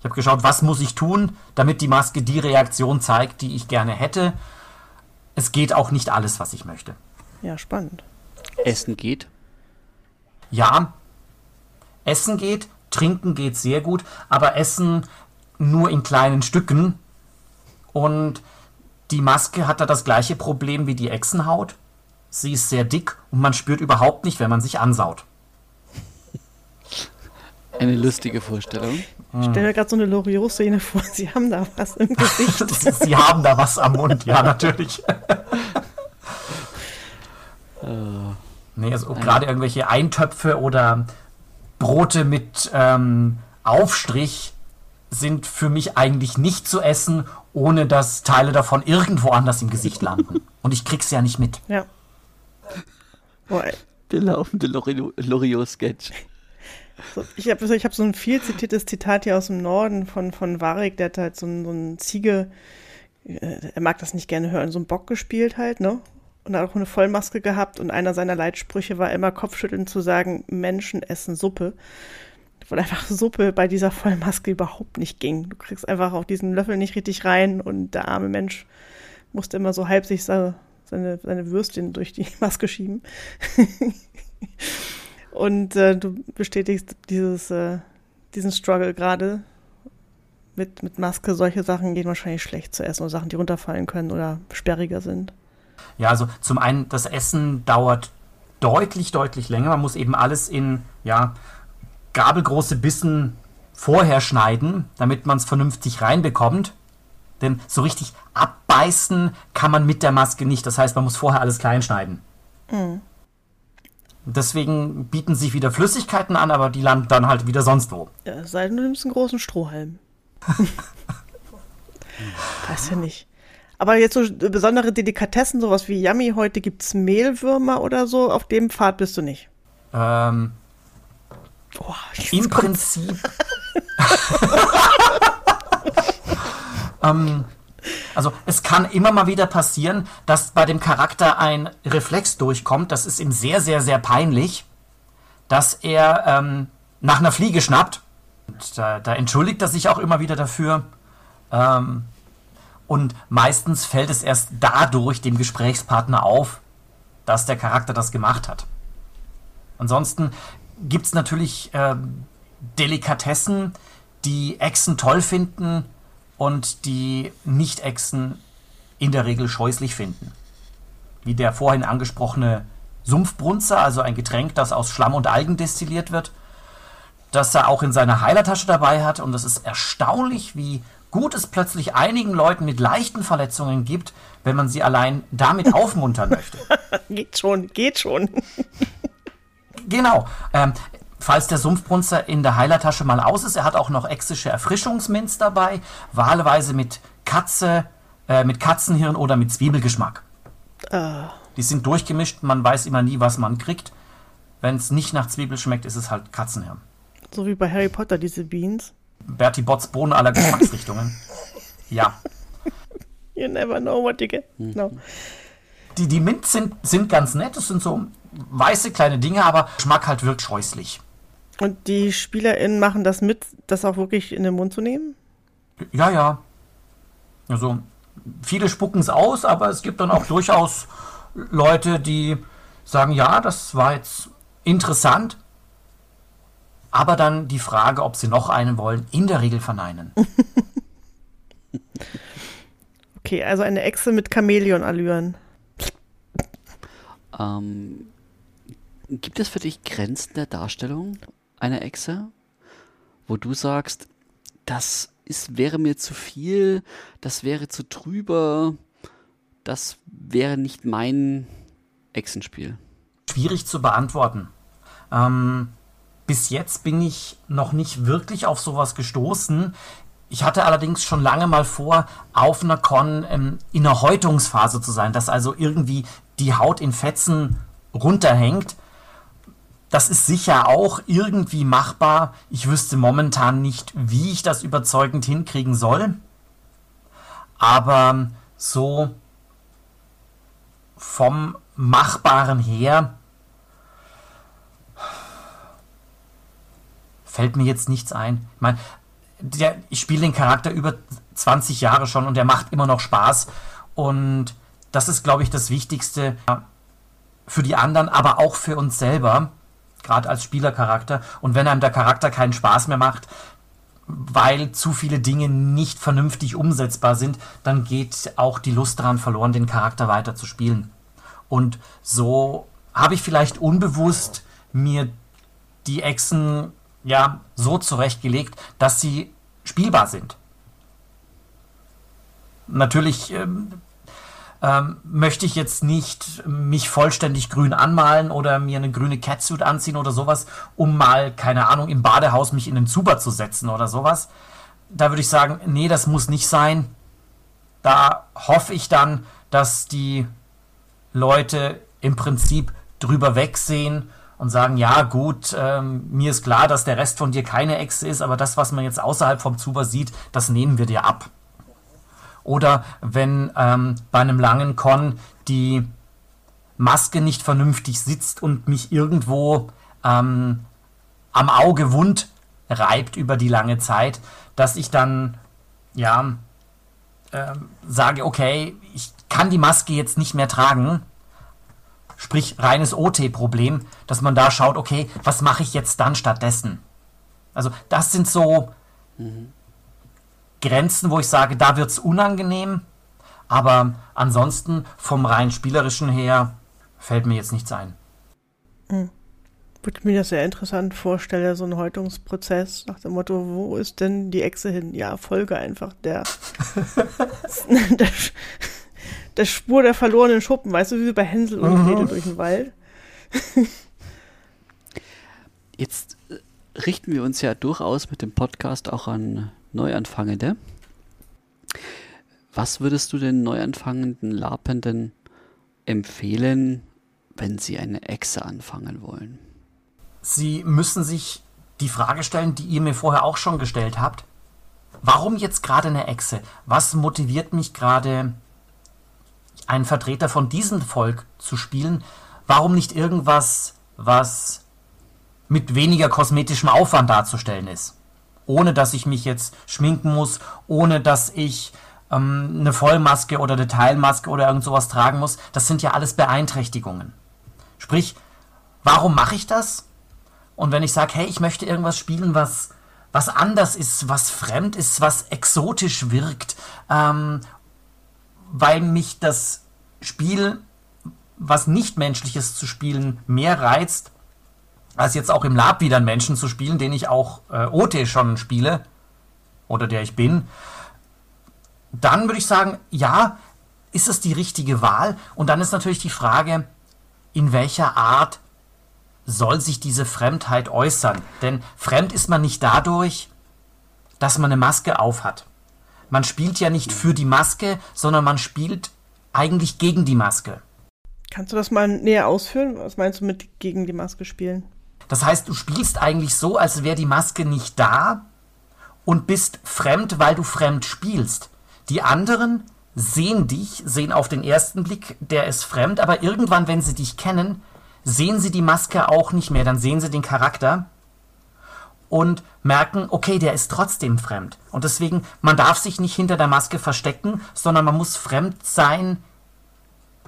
Ich habe geschaut, was muss ich tun, damit die Maske die Reaktion zeigt, die ich gerne hätte. Es geht auch nicht alles, was ich möchte. Ja, spannend. Essen geht? Ja, Essen geht, Trinken geht sehr gut, aber Essen nur in kleinen Stücken. Und die Maske hat da das gleiche Problem wie die Echsenhaut. Sie ist sehr dick und man spürt überhaupt nicht, wenn man sich ansaut. Eine lustige Vorstellung. Ich stelle mir gerade so eine Loriot-Szene vor. Sie haben da was im Gesicht. Sie haben da was am Mund, ja, natürlich. Uh, nee, also gerade irgendwelche Eintöpfe oder Brote mit ähm, Aufstrich sind für mich eigentlich nicht zu essen, ohne dass Teile davon irgendwo anders im Gesicht landen. Und ich krieg's ja nicht mit. Ja. Boah, Der laufende Loriot-Sketch. Ich habe ich hab so ein viel zitiertes Zitat hier aus dem Norden von, von Warwick, der hat halt so ein, so ein Ziege, äh, er mag das nicht gerne hören, so ein Bock gespielt halt, ne? und hat auch eine Vollmaske gehabt und einer seiner Leitsprüche war immer Kopfschütteln zu sagen, Menschen essen Suppe. Weil einfach Suppe bei dieser Vollmaske überhaupt nicht ging. Du kriegst einfach auch diesen Löffel nicht richtig rein und der arme Mensch musste immer so halb sich seine, seine Würstchen durch die Maske schieben. Und äh, du bestätigst dieses, äh, diesen Struggle gerade mit, mit Maske. Solche Sachen gehen wahrscheinlich schlecht zu essen oder Sachen, die runterfallen können oder sperriger sind. Ja, also zum einen, das Essen dauert deutlich, deutlich länger. Man muss eben alles in ja, gabelgroße Bissen vorher schneiden, damit man es vernünftig reinbekommt. Denn so richtig abbeißen kann man mit der Maske nicht. Das heißt, man muss vorher alles klein schneiden. Mhm. Deswegen bieten sich wieder Flüssigkeiten an, aber die landen dann halt wieder sonst wo. Ja, sei denn, du nimmst einen großen Strohhalm. Weiß ja nicht. Aber jetzt so besondere Delikatessen, sowas wie Yummy, heute gibt es Mehlwürmer oder so, auf dem Pfad bist du nicht. Ähm, oh, Im Prinzip. ähm, also es kann immer mal wieder passieren, dass bei dem Charakter ein Reflex durchkommt. Das ist ihm sehr, sehr, sehr peinlich, dass er ähm, nach einer Fliege schnappt. Und da, da, entschuldigt er sich auch immer wieder dafür. Ähm, und meistens fällt es erst dadurch dem Gesprächspartner auf, dass der Charakter das gemacht hat. Ansonsten gibt es natürlich äh, Delikatessen, die Echsen toll finden und die Nicht-Echsen in der Regel scheußlich finden. wie der vorhin angesprochene Sumpfbrunzer, also ein Getränk, das aus Schlamm und Algen destilliert wird, das er auch in seiner Heilertasche dabei hat. Und es ist erstaunlich, wie gut es plötzlich einigen Leuten mit leichten Verletzungen gibt, wenn man sie allein damit aufmuntern möchte. geht schon, geht schon. genau. Ähm, falls der Sumpfbrunzer in der Heilertasche mal aus ist, er hat auch noch exische Erfrischungsminz dabei, wahlweise mit Katze, äh, mit Katzenhirn oder mit Zwiebelgeschmack. Uh. Die sind durchgemischt, man weiß immer nie, was man kriegt. Wenn es nicht nach Zwiebel schmeckt, ist es halt Katzenhirn. So wie bei Harry Potter, diese Beans. Bertie Botts Bohnen aller Geschmacksrichtungen. ja. You never know what you get. No. Die, die Mint sind, sind ganz nett, das sind so weiße kleine Dinge, aber Geschmack halt wirkt scheußlich. Und die SpielerInnen machen das mit, das auch wirklich in den Mund zu nehmen? Ja, ja. Also, viele spucken es aus, aber es gibt dann auch durchaus Leute, die sagen, ja, das war jetzt interessant, aber dann die Frage, ob sie noch einen wollen, in der Regel verneinen. okay, also eine Echse mit Chamäleon-Allüren. Ähm, gibt es für dich Grenzen der Darstellung einer Echse, wo du sagst, das ist, wäre mir zu viel, das wäre zu trüber, das wäre nicht mein Echsenspiel? Schwierig zu beantworten. Ähm, bis jetzt bin ich noch nicht wirklich auf sowas gestoßen. Ich hatte allerdings schon lange mal vor, auf einer Con ähm, in einer Häutungsphase zu sein, dass also irgendwie die Haut in Fetzen runterhängt. Das ist sicher auch irgendwie machbar. Ich wüsste momentan nicht, wie ich das überzeugend hinkriegen soll. Aber so vom Machbaren her fällt mir jetzt nichts ein. Ich meine, der, ich spiele den Charakter über 20 Jahre schon und der macht immer noch Spaß. Und das ist, glaube ich, das Wichtigste für die anderen, aber auch für uns selber, gerade als Spielercharakter. Und wenn einem der Charakter keinen Spaß mehr macht, weil zu viele Dinge nicht vernünftig umsetzbar sind, dann geht auch die Lust daran verloren, den Charakter weiter zu spielen. Und so habe ich vielleicht unbewusst mir die Echsen ja so zurechtgelegt, dass sie spielbar sind. Natürlich ähm, ähm, möchte ich jetzt nicht mich vollständig grün anmalen oder mir eine grüne Catsuit anziehen oder sowas, um mal, keine Ahnung, im Badehaus mich in den Zuber zu setzen oder sowas. Da würde ich sagen, nee, das muss nicht sein. Da hoffe ich dann, dass die Leute im Prinzip drüber wegsehen und sagen, ja gut, ähm, mir ist klar, dass der Rest von dir keine Echse ist, aber das, was man jetzt außerhalb vom Zuber sieht, das nehmen wir dir ab. Oder wenn ähm, bei einem langen Con die Maske nicht vernünftig sitzt und mich irgendwo ähm, am Auge wund reibt über die lange Zeit, dass ich dann ja äh, sage, okay, ich kann die Maske jetzt nicht mehr tragen, sprich reines OT-Problem, dass man da schaut, okay, was mache ich jetzt dann stattdessen? Also das sind so mhm. Grenzen, wo ich sage, da wird es unangenehm, aber ansonsten vom rein spielerischen her fällt mir jetzt nichts ein. Mhm. Würde mir das sehr interessant vorstellen, so ein Häutungsprozess nach dem Motto, wo ist denn die Echse hin? Ja, folge einfach der, der, der Spur der verlorenen Schuppen, weißt du, wie bei Hänsel und mhm. Gretel durch den Wald. Jetzt äh, richten wir uns ja durchaus mit dem Podcast auch an Neuanfangende. Was würdest du den Neuanfangenden Lapenden empfehlen, wenn sie eine Echse anfangen wollen? Sie müssen sich die Frage stellen, die ihr mir vorher auch schon gestellt habt. Warum jetzt gerade eine Echse? Was motiviert mich gerade einen Vertreter von diesem Volk zu spielen, warum nicht irgendwas, was mit weniger kosmetischem Aufwand darzustellen ist? Ohne dass ich mich jetzt schminken muss, ohne dass ich ähm, eine Vollmaske oder eine Teilmaske oder irgend sowas tragen muss. Das sind ja alles Beeinträchtigungen. Sprich, warum mache ich das? Und wenn ich sage, hey, ich möchte irgendwas spielen, was, was anders ist, was fremd ist, was exotisch wirkt ähm, weil mich das Spiel was Nichtmenschliches zu spielen mehr reizt, als jetzt auch im Lab wieder einen Menschen zu spielen, den ich auch äh, OT schon spiele oder der ich bin, dann würde ich sagen, ja, ist es die richtige Wahl? Und dann ist natürlich die Frage, in welcher Art soll sich diese Fremdheit äußern? Denn fremd ist man nicht dadurch, dass man eine Maske aufhat. Man spielt ja nicht für die Maske, sondern man spielt eigentlich gegen die Maske. Kannst du das mal näher ausführen? Was meinst du mit gegen die Maske spielen? Das heißt, du spielst eigentlich so, als wäre die Maske nicht da und bist fremd, weil du fremd spielst. Die anderen sehen dich, sehen auf den ersten Blick, der ist fremd, aber irgendwann, wenn sie dich kennen, sehen sie die Maske auch nicht mehr, dann sehen sie den Charakter und merken, okay, der ist trotzdem fremd. Und deswegen, man darf sich nicht hinter der Maske verstecken, sondern man muss fremd sein,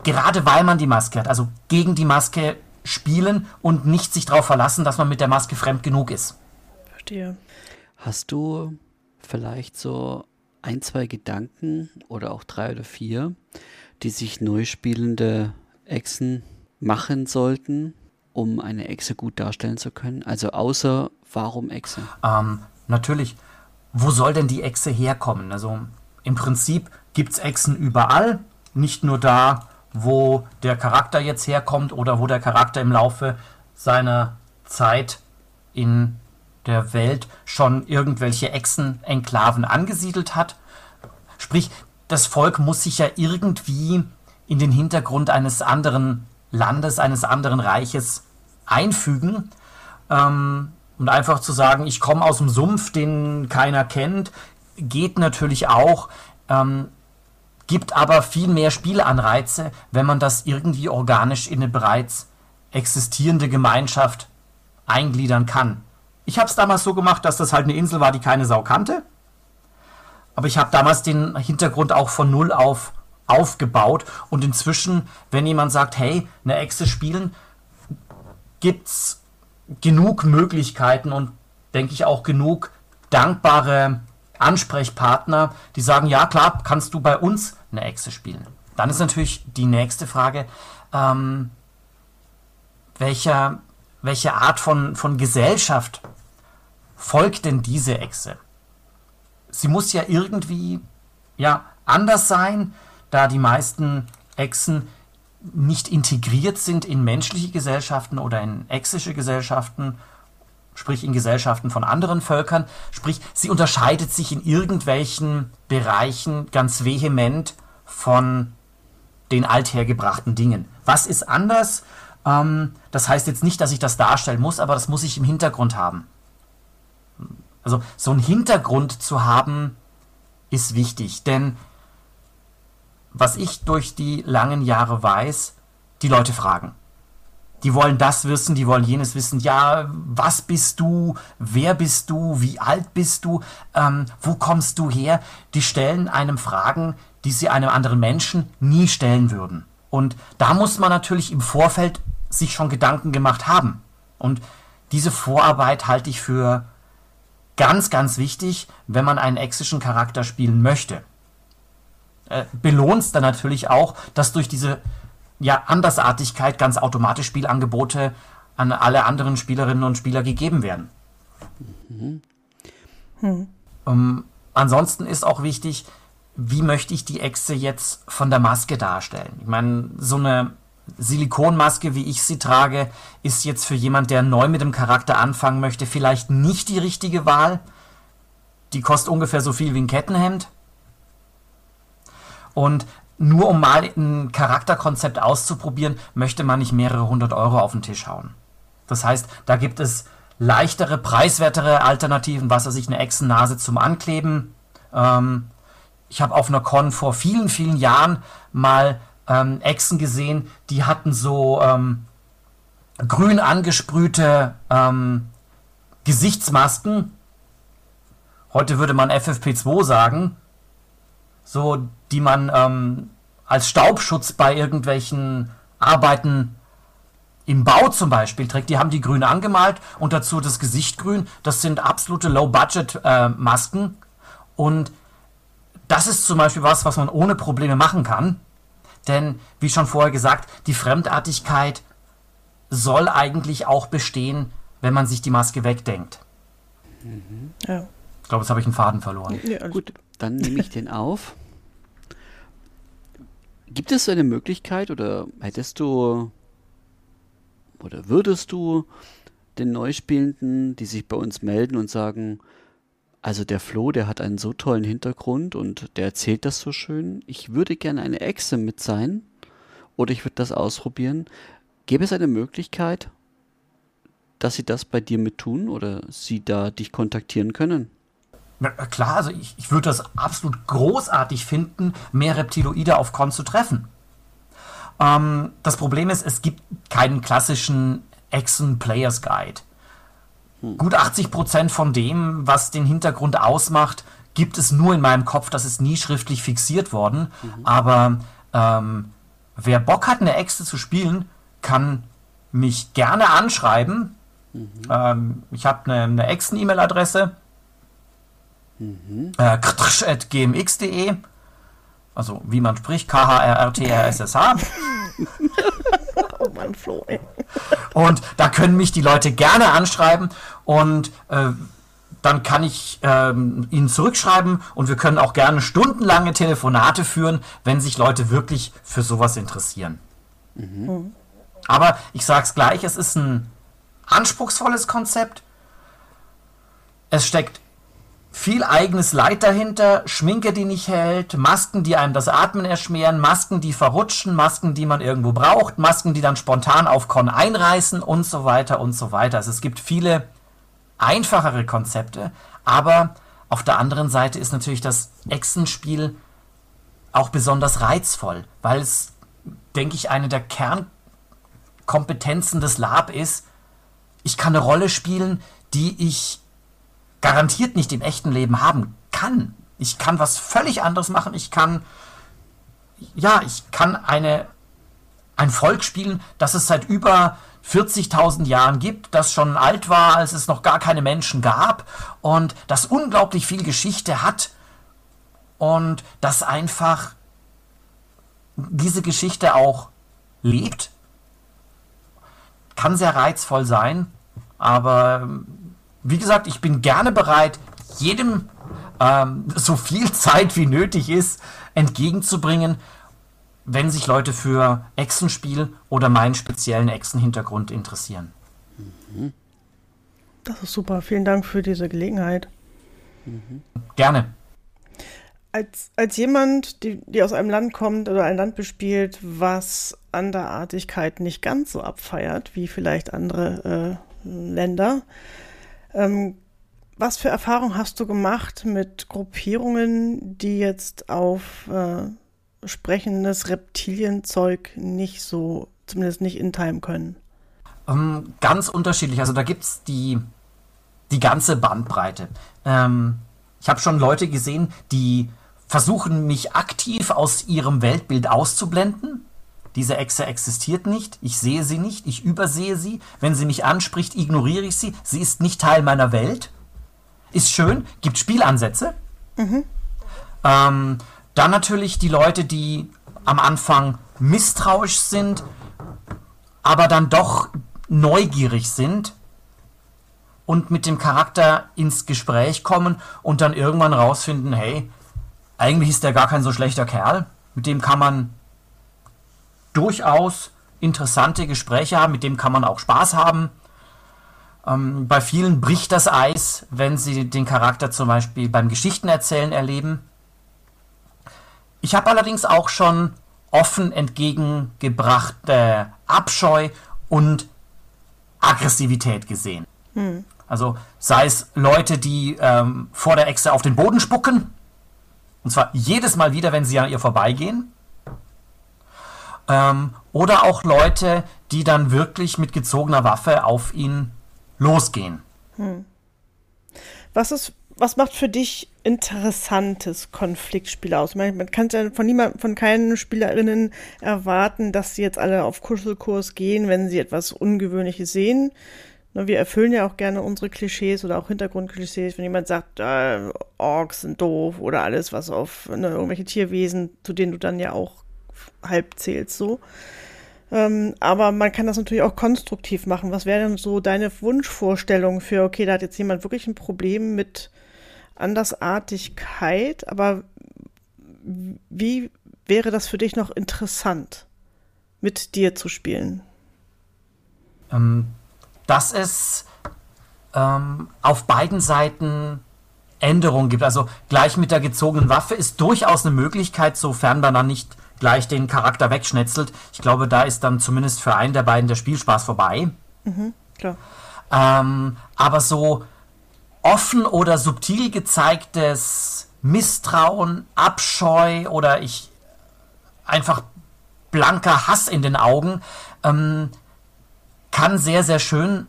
gerade weil man die Maske hat. Also gegen die Maske spielen und nicht sich darauf verlassen, dass man mit der Maske fremd genug ist. Verstehe. Hast du vielleicht so ein, zwei Gedanken oder auch drei oder vier, die sich neu spielende Echsen machen sollten, um eine Echse gut darstellen zu können? Also außer warum Echse? Ähm, natürlich, wo soll denn die Echse herkommen? Also im Prinzip gibt es Echsen überall, nicht nur da, wo der Charakter jetzt herkommt oder wo der Charakter im Laufe seiner Zeit in der Welt schon irgendwelche Echsen-Enklaven angesiedelt hat. Sprich, das Volk muss sich ja irgendwie in den Hintergrund eines anderen Landes, eines anderen Reiches einfügen. Ähm, und einfach zu sagen, ich komme aus dem Sumpf, den keiner kennt, geht natürlich auch, ähm, gibt aber viel mehr Spielanreize, wenn man das irgendwie organisch in eine bereits existierende Gemeinschaft eingliedern kann. Ich habe es damals so gemacht, dass das halt eine Insel war, die keine Sau kannte. Aber ich habe damals den Hintergrund auch von null auf aufgebaut. Und inzwischen, wenn jemand sagt, hey, eine Echse spielen, gibt es genug Möglichkeiten und denke ich auch genug dankbare Ansprechpartner, die sagen, ja klar, kannst du bei uns eine Echse spielen. Dann ist natürlich die nächste Frage, ähm, welcher, welche Art von, von Gesellschaft folgt denn diese Echse? Sie muss ja irgendwie ja, anders sein, da die meisten Echsen nicht integriert sind in menschliche Gesellschaften oder in exische Gesellschaften, sprich in Gesellschaften von anderen Völkern, sprich sie unterscheidet sich in irgendwelchen Bereichen ganz vehement von den althergebrachten Dingen. Was ist anders? Ähm, das heißt jetzt nicht, dass ich das darstellen muss, aber das muss ich im Hintergrund haben. Also so einen Hintergrund zu haben, ist wichtig, denn was ich durch die langen Jahre weiß, die Leute fragen. Die wollen das wissen, die wollen jenes wissen. Ja, was bist du? Wer bist du? Wie alt bist du? Ähm, wo kommst du her? Die stellen einem Fragen, die sie einem anderen Menschen nie stellen würden. Und da muss man natürlich im Vorfeld sich schon Gedanken gemacht haben. Und diese Vorarbeit halte ich für ganz, ganz wichtig, wenn man einen exischen Charakter spielen möchte äh, belohnst dann natürlich auch, dass durch diese ja, Andersartigkeit ganz automatisch Spielangebote an alle anderen Spielerinnen und Spieler gegeben werden. Mhm. Hm. Um, ansonsten ist auch wichtig, wie möchte ich die Echse jetzt von der Maske darstellen? Ich meine, so eine Silikonmaske, wie ich sie trage, ist jetzt für jemand, der neu mit dem Charakter anfangen möchte, vielleicht nicht die richtige Wahl. Die kostet ungefähr so viel wie ein Kettenhemd. Und nur um mal ein Charakterkonzept auszuprobieren, möchte man nicht mehrere hundert Euro auf den Tisch hauen. Das heißt, da gibt es leichtere, preiswertere Alternativen, was weiß ich, eine Echsennase zum Ankleben. Ähm, ich habe auf einer Con vor vielen, vielen Jahren mal ähm, Echsen gesehen, die hatten so ähm, grün angesprühte ähm, Gesichtsmasken. Heute würde man FFP2 sagen so die man ähm, als Staubschutz bei irgendwelchen Arbeiten im Bau zum Beispiel trägt, die haben die grün angemalt und dazu das Gesicht grün. Das sind absolute Low-Budget-Masken. Äh, und das ist zum Beispiel was, was man ohne Probleme machen kann. Denn, wie schon vorher gesagt, die Fremdartigkeit soll eigentlich auch bestehen, wenn man sich die Maske wegdenkt. Mhm. Ja. Ich glaube, jetzt habe ich einen Faden verloren. Ja, Gut, dann nehme ich den auf. Gibt es eine Möglichkeit oder hättest du oder würdest du den Neuspielenden, die sich bei uns melden und sagen, also der Flo, der hat einen so tollen Hintergrund und der erzählt das so schön. Ich würde gerne eine Echse mit sein oder ich würde das ausprobieren. Gäbe es eine Möglichkeit, dass sie das bei dir mit tun oder sie da dich kontaktieren können? Na klar, also ich, ich würde das absolut großartig finden, mehr Reptiloide auf Con zu treffen. Ähm, das Problem ist, es gibt keinen klassischen Echsen Players Guide. Gut 80 Prozent von dem, was den Hintergrund ausmacht, gibt es nur in meinem Kopf. Das ist nie schriftlich fixiert worden. Mhm. Aber ähm, wer Bock hat, eine Echse zu spielen, kann mich gerne anschreiben. Mhm. Ähm, ich habe eine, eine Echsen-E-Mail-Adresse. Mhm. Äh, gmx.de. Also wie man spricht, K-H-R-R-T-R-S-S-H. oh Mann, Flo, ey. Und da können mich die Leute gerne anschreiben und äh, dann kann ich ähm, ihnen zurückschreiben und wir können auch gerne stundenlange Telefonate führen, wenn sich Leute wirklich für sowas interessieren. Mhm. Aber ich sage es gleich, es ist ein anspruchsvolles Konzept. Es steckt viel eigenes Leid dahinter, Schminke, die nicht hält, Masken, die einem das Atmen erschweren, Masken, die verrutschen, Masken, die man irgendwo braucht, Masken, die dann spontan auf Con einreißen und so weiter und so weiter. Also es gibt viele einfachere Konzepte, aber auf der anderen Seite ist natürlich das Echsenspiel auch besonders reizvoll, weil es, denke ich, eine der Kernkompetenzen des Lab ist. Ich kann eine Rolle spielen, die ich garantiert nicht im echten Leben haben kann. Ich kann was völlig anderes machen. Ich kann, ja, ich kann eine, ein Volk spielen, das es seit über 40.000 Jahren gibt, das schon alt war, als es noch gar keine Menschen gab und das unglaublich viel Geschichte hat und das einfach diese Geschichte auch lebt. Kann sehr reizvoll sein, aber wie gesagt, ich bin gerne bereit, jedem ähm, so viel Zeit wie nötig ist entgegenzubringen, wenn sich Leute für Echsenspiel oder meinen speziellen Echsenhintergrund interessieren. Mhm. Das ist super. Vielen Dank für diese Gelegenheit. Mhm. Gerne. Als, als jemand, die, die aus einem Land kommt oder ein Land bespielt, was Anderartigkeit nicht ganz so abfeiert wie vielleicht andere äh, Länder, ähm, was für Erfahrungen hast du gemacht mit Gruppierungen, die jetzt auf äh, sprechendes Reptilienzeug nicht so, zumindest nicht in Time können? Ähm, ganz unterschiedlich. Also da gibt es die, die ganze Bandbreite. Ähm, ich habe schon Leute gesehen, die versuchen, mich aktiv aus ihrem Weltbild auszublenden diese Echse existiert nicht, ich sehe sie nicht, ich übersehe sie. Wenn sie mich anspricht, ignoriere ich sie. Sie ist nicht Teil meiner Welt. Ist schön, gibt Spielansätze. Mhm. Ähm, dann natürlich die Leute, die am Anfang misstrauisch sind, aber dann doch neugierig sind und mit dem Charakter ins Gespräch kommen und dann irgendwann rausfinden, hey, eigentlich ist der gar kein so schlechter Kerl, mit dem kann man durchaus interessante Gespräche haben, mit dem kann man auch Spaß haben. Ähm, bei vielen bricht das Eis, wenn sie den Charakter zum Beispiel beim Geschichtenerzählen erleben. Ich habe allerdings auch schon offen entgegengebrachte Abscheu und Aggressivität gesehen. Hm. Also sei es Leute, die ähm, vor der Echse auf den Boden spucken, und zwar jedes Mal wieder, wenn sie an ihr vorbeigehen, ähm, oder auch Leute, die dann wirklich mit gezogener Waffe auf ihn losgehen. Hm. Was ist, was macht für dich interessantes Konfliktspiel aus? Man, man kann ja von niemand, von keinen Spielerinnen erwarten, dass sie jetzt alle auf Kuschelkurs gehen, wenn sie etwas Ungewöhnliches sehen. Wir erfüllen ja auch gerne unsere Klischees oder auch Hintergrundklischees, wenn jemand sagt, äh, Orks sind doof oder alles, was auf ne, irgendwelche Tierwesen, zu denen du dann ja auch halb zählst so. Ähm, aber man kann das natürlich auch konstruktiv machen. Was wäre denn so deine Wunschvorstellung für, okay, da hat jetzt jemand wirklich ein Problem mit Andersartigkeit, aber wie wäre das für dich noch interessant, mit dir zu spielen? Ähm, dass es ähm, auf beiden Seiten Änderungen gibt. Also gleich mit der gezogenen Waffe ist durchaus eine Möglichkeit, sofern man dann nicht gleich den Charakter wegschnetzelt. Ich glaube, da ist dann zumindest für einen der beiden der Spielspaß vorbei. Mhm, klar. Ähm, aber so offen oder subtil gezeigtes Misstrauen, Abscheu oder ich einfach blanker Hass in den Augen ähm, kann sehr, sehr schön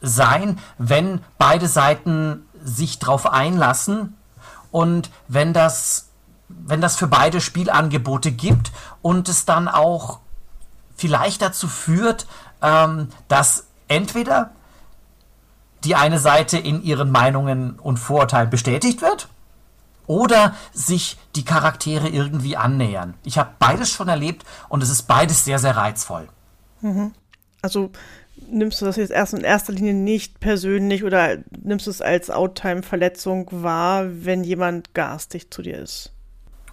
sein, wenn beide Seiten sich drauf einlassen und wenn das, wenn das für beide Spielangebote gibt und es dann auch vielleicht dazu führt, ähm, dass entweder die eine Seite in ihren Meinungen und Vorurteilen bestätigt wird oder sich die Charaktere irgendwie annähern. Ich habe beides schon erlebt und es ist beides sehr, sehr reizvoll. Mhm. Also nimmst du das jetzt erst in erster Linie nicht persönlich oder nimmst du es als Outtime-Verletzung wahr, wenn jemand garstig zu dir ist?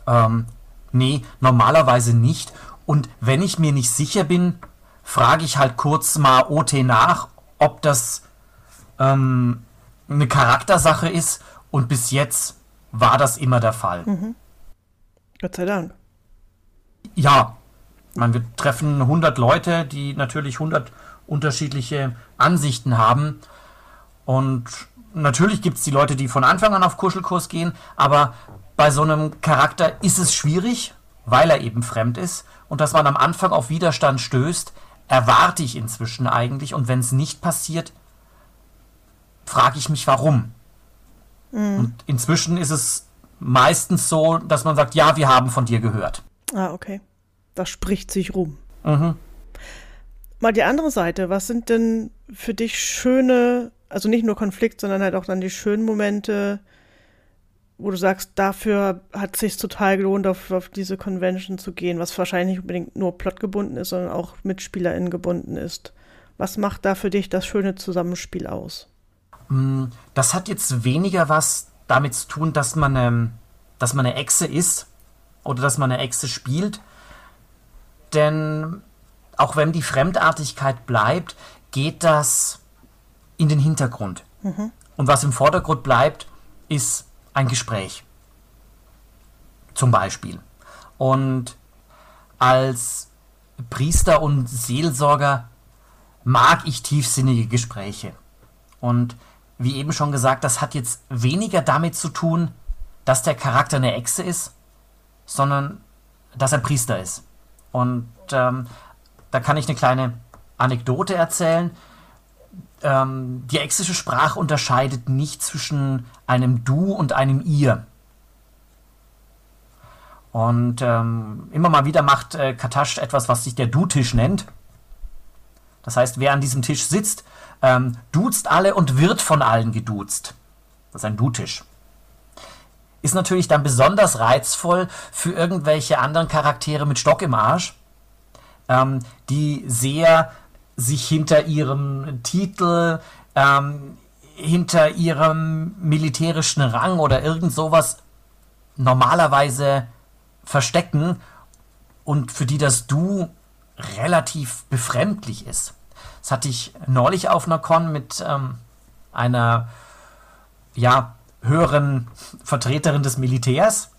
Ähm, nee, normalerweise nicht. Und wenn ich mir nicht sicher bin, frage ich halt kurz mal OT nach, ob das ähm, eine Charaktersache ist. Und bis jetzt war das immer der Fall. Mhm. Gott sei Dank. Ja, meine, wir treffen 100 Leute, die natürlich 100 unterschiedliche Ansichten haben. Und natürlich gibt es die Leute, die von Anfang an auf Kuschelkurs gehen, aber bei so einem Charakter ist es schwierig, weil er eben fremd ist. Und dass man am Anfang auf Widerstand stößt, erwarte ich inzwischen eigentlich. Und wenn es nicht passiert, frage ich mich, warum. Mhm. Und inzwischen ist es meistens so, dass man sagt, ja, wir haben von dir gehört. Ah, okay. Das spricht sich rum. Mhm. Mal die andere Seite, was sind denn für dich schöne, also nicht nur Konflikt, sondern halt auch dann die schönen Momente, wo du sagst, dafür hat es sich total gelohnt, auf, auf diese Convention zu gehen, was wahrscheinlich nicht unbedingt nur plotgebunden ist, sondern auch mit SpielerInnen gebunden ist. Was macht da für dich das schöne Zusammenspiel aus? Mm, das hat jetzt weniger was damit zu tun, dass man, ähm, dass man eine Echse ist oder dass man eine Echse spielt. Denn auch wenn die Fremdartigkeit bleibt, geht das in den Hintergrund. Mhm. Und was im Vordergrund bleibt, ist ein Gespräch. Zum Beispiel. Und als Priester und Seelsorger mag ich tiefsinnige Gespräche. Und wie eben schon gesagt, das hat jetzt weniger damit zu tun, dass der Charakter eine Echse ist, sondern dass er Priester ist. Und ähm, da kann ich eine kleine Anekdote erzählen. Ähm, die exische Sprache unterscheidet nicht zwischen einem Du und einem Ihr. Und ähm, immer mal wieder macht äh, Katasch etwas, was sich der Du-Tisch nennt. Das heißt, wer an diesem Tisch sitzt, ähm, duzt alle und wird von allen geduzt. Das ist ein Du-Tisch. Ist natürlich dann besonders reizvoll für irgendwelche anderen Charaktere mit Stock im Arsch, ähm, die sehr sich hinter ihrem Titel, ähm, hinter ihrem militärischen Rang oder irgend sowas normalerweise verstecken und für die das Du relativ befremdlich ist. Das hatte ich neulich auf einer Con mit ähm, einer ja, höheren Vertreterin des Militärs.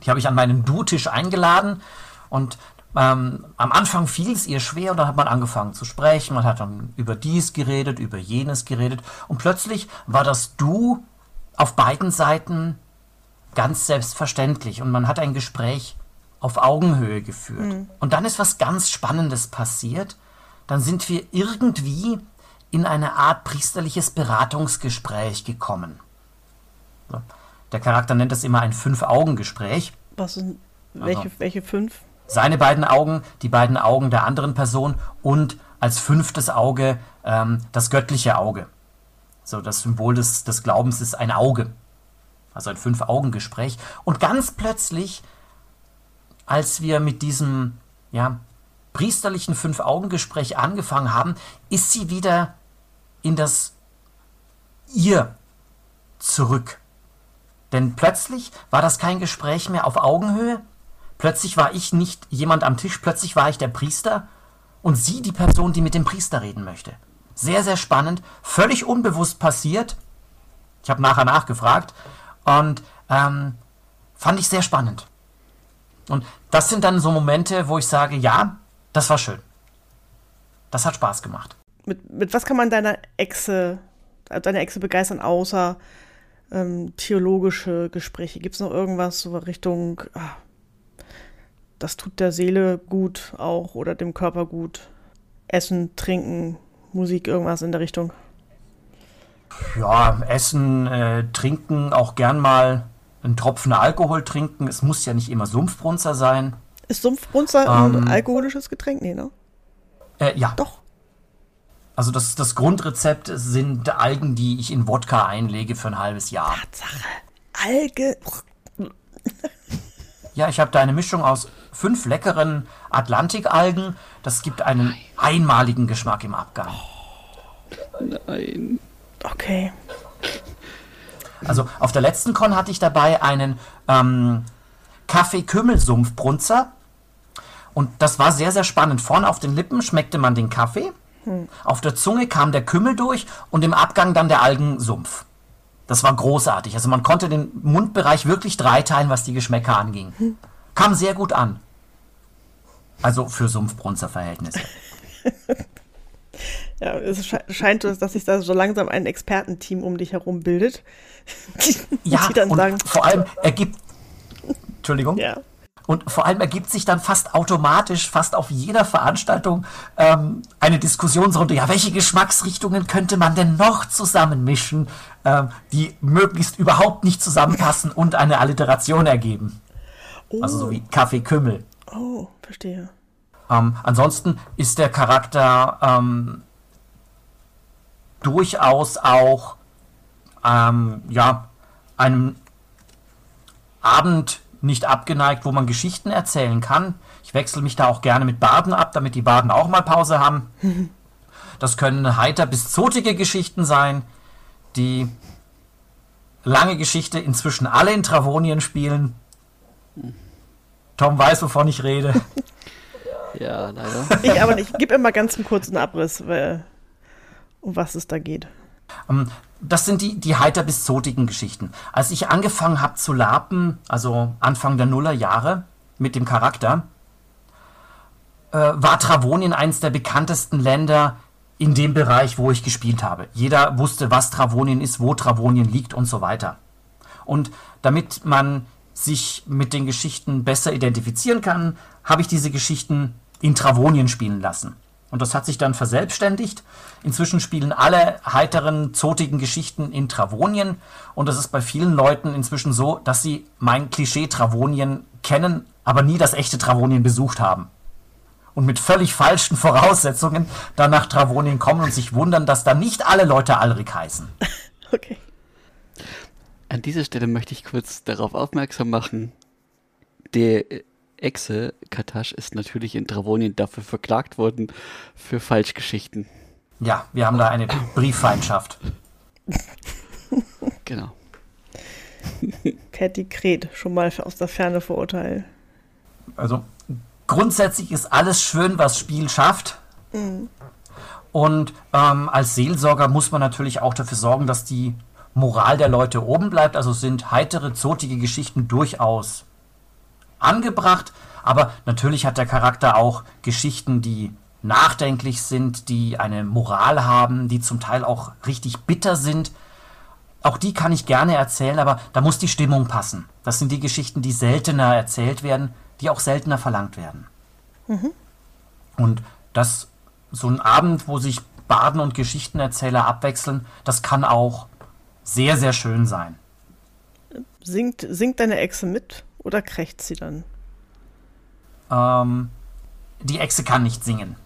Die habe ich an meinen Du-Tisch eingeladen und ähm, am Anfang fiel es ihr schwer und dann hat man angefangen zu sprechen, man hat dann über dies geredet, über jenes geredet und plötzlich war das Du auf beiden Seiten ganz selbstverständlich und man hat ein Gespräch auf Augenhöhe geführt. Mhm. Und dann ist was ganz Spannendes passiert. Dann sind wir irgendwie in eine Art priesterliches Beratungsgespräch gekommen. Der Charakter nennt das immer ein Fünf-Augen-Gespräch. Was sind, welche, also, welche fünf? seine beiden Augen, die beiden Augen der anderen Person und als fünftes Auge ähm, das göttliche Auge. So, das Symbol des, des Glaubens ist ein Auge. Also ein Fünf-Augen-Gespräch. Und ganz plötzlich als wir mit diesem ja, priesterlichen Fünf-Augen-Gespräch angefangen haben, ist sie wieder in das Ihr zurück. Denn plötzlich war das kein Gespräch mehr auf Augenhöhe. Plötzlich war ich nicht jemand am Tisch, plötzlich war ich der Priester und sie die Person, die mit dem Priester reden möchte. Sehr, sehr spannend, völlig unbewusst passiert. Ich habe nachher nachgefragt und ähm, fand ich sehr spannend. Und das sind dann so Momente, wo ich sage, ja, das war schön. Das hat Spaß gemacht. Mit, mit was kann man deiner Exe, deine Exe begeistern, außer ähm, theologische Gespräche? Gibt es noch irgendwas so Richtung, ah, das tut der Seele gut auch oder dem Körper gut? Essen, trinken, Musik, irgendwas in der Richtung? Ja, essen, äh, trinken, auch gern mal einen Tropfen Alkohol trinken. Es muss ja nicht immer Sumpfbrunzer sein. Ist Sumpfbrunzer ähm, ein alkoholisches Getränk? Nee, ne? Äh, ja. Doch. Also das, das Grundrezept sind Algen, die ich in Wodka einlege für ein halbes Jahr. Tatsache. Alge. ja, ich habe da eine Mischung aus fünf leckeren Atlantikalgen. Das gibt einen einmaligen Geschmack im Abgang. Nein. Okay. Also auf der letzten Con hatte ich dabei einen ähm, Kaffee-Kümmelsumpfbrunzer. Und das war sehr, sehr spannend. Vorne auf den Lippen schmeckte man den Kaffee. Hm. Auf der Zunge kam der Kümmel durch und im Abgang dann der Algensumpf. Das war großartig. Also man konnte den Mundbereich wirklich dreiteilen, was die Geschmäcker anging. Hm. Kam sehr gut an. Also für Sumpfbrunzer-Verhältnisse. Ja, es scheint, dass sich da so langsam ein Expertenteam um dich herum bildet. Die, ja, die dann und sagen, vor allem ergibt. Entschuldigung. Ja. Und vor allem ergibt sich dann fast automatisch, fast auf jeder Veranstaltung, ähm, eine Diskussionsrunde. Ja, welche Geschmacksrichtungen könnte man denn noch zusammenmischen, ähm, die möglichst überhaupt nicht zusammenpassen und eine Alliteration ergeben? Oh. Also so wie Kaffee-Kümmel. Oh, verstehe. Ähm, ansonsten ist der Charakter ähm, durchaus auch ähm, ja, einem Abend nicht abgeneigt, wo man Geschichten erzählen kann. Ich wechsle mich da auch gerne mit Baden ab, damit die Baden auch mal Pause haben. Das können heiter bis zotige Geschichten sein, die lange Geschichte inzwischen alle in Travonien spielen. Tom weiß, wovon ich rede. Ja, leider. Ich aber nicht. Gib immer ganz einen kurzen Abriss, weil um was es da geht. Das sind die, die heiter bis zotigen Geschichten. Als ich angefangen habe zu lapen, also Anfang der Nullerjahre mit dem Charakter, äh, war Travonien eines der bekanntesten Länder in dem Bereich, wo ich gespielt habe. Jeder wusste, was Travonien ist, wo Travonien liegt und so weiter. Und damit man sich mit den Geschichten besser identifizieren kann, habe ich diese Geschichten in Travonien spielen lassen. Und das hat sich dann verselbstständigt. Inzwischen spielen alle heiteren, zotigen Geschichten in Travonien. Und das ist bei vielen Leuten inzwischen so, dass sie mein Klischee Travonien kennen, aber nie das echte Travonien besucht haben. Und mit völlig falschen Voraussetzungen dann nach Travonien kommen und sich wundern, dass da nicht alle Leute Alrik heißen. Okay. An dieser Stelle möchte ich kurz darauf aufmerksam machen, der Exe Katasch ist natürlich in Travonien dafür verklagt worden für Falschgeschichten. Ja, wir haben da eine Brieffeindschaft. Genau. Catty Kret, schon mal aus der Ferne verurteilen. Also grundsätzlich ist alles schön, was Spiel schafft. Mhm. Und ähm, als Seelsorger muss man natürlich auch dafür sorgen, dass die Moral der Leute oben bleibt. Also sind heitere, zotige Geschichten durchaus angebracht. Aber natürlich hat der Charakter auch Geschichten, die nachdenklich sind, die eine Moral haben, die zum Teil auch richtig bitter sind. Auch die kann ich gerne erzählen, aber da muss die Stimmung passen. Das sind die Geschichten, die seltener erzählt werden, die auch seltener verlangt werden. Mhm. Und das, so ein Abend, wo sich Baden und Geschichtenerzähler abwechseln, das kann auch sehr, sehr schön sein. Singt, singt deine Echse mit oder krächt sie dann? Ähm, die Echse kann nicht singen.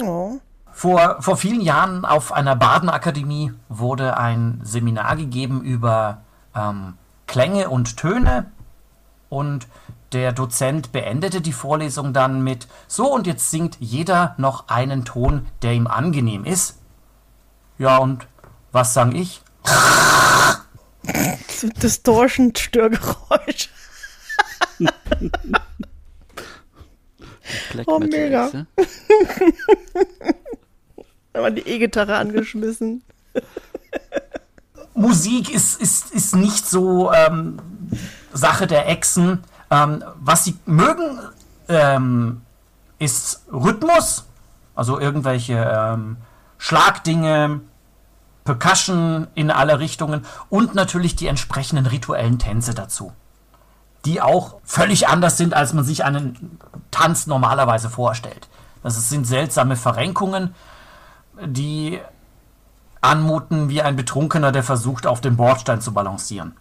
Oh. Vor, vor vielen Jahren auf einer Badenakademie wurde ein Seminar gegeben über ähm, Klänge und Töne. Und der Dozent beendete die Vorlesung dann mit So und jetzt singt jeder noch einen Ton, der ihm angenehm ist. Ja, und was sang ich? Distortion-Störgeräusch. Oh, mega. da war die E-Gitarre angeschmissen. Musik ist, ist, ist nicht so ähm, Sache der Echsen. Ähm, was sie mögen, ähm, ist Rhythmus, also irgendwelche ähm, Schlagdinge, Percussion in alle Richtungen und natürlich die entsprechenden rituellen Tänze dazu, die auch völlig anders sind, als man sich einen Tanz normalerweise vorstellt. Das sind seltsame Verrenkungen, die anmuten wie ein Betrunkener, der versucht, auf dem Bordstein zu balancieren.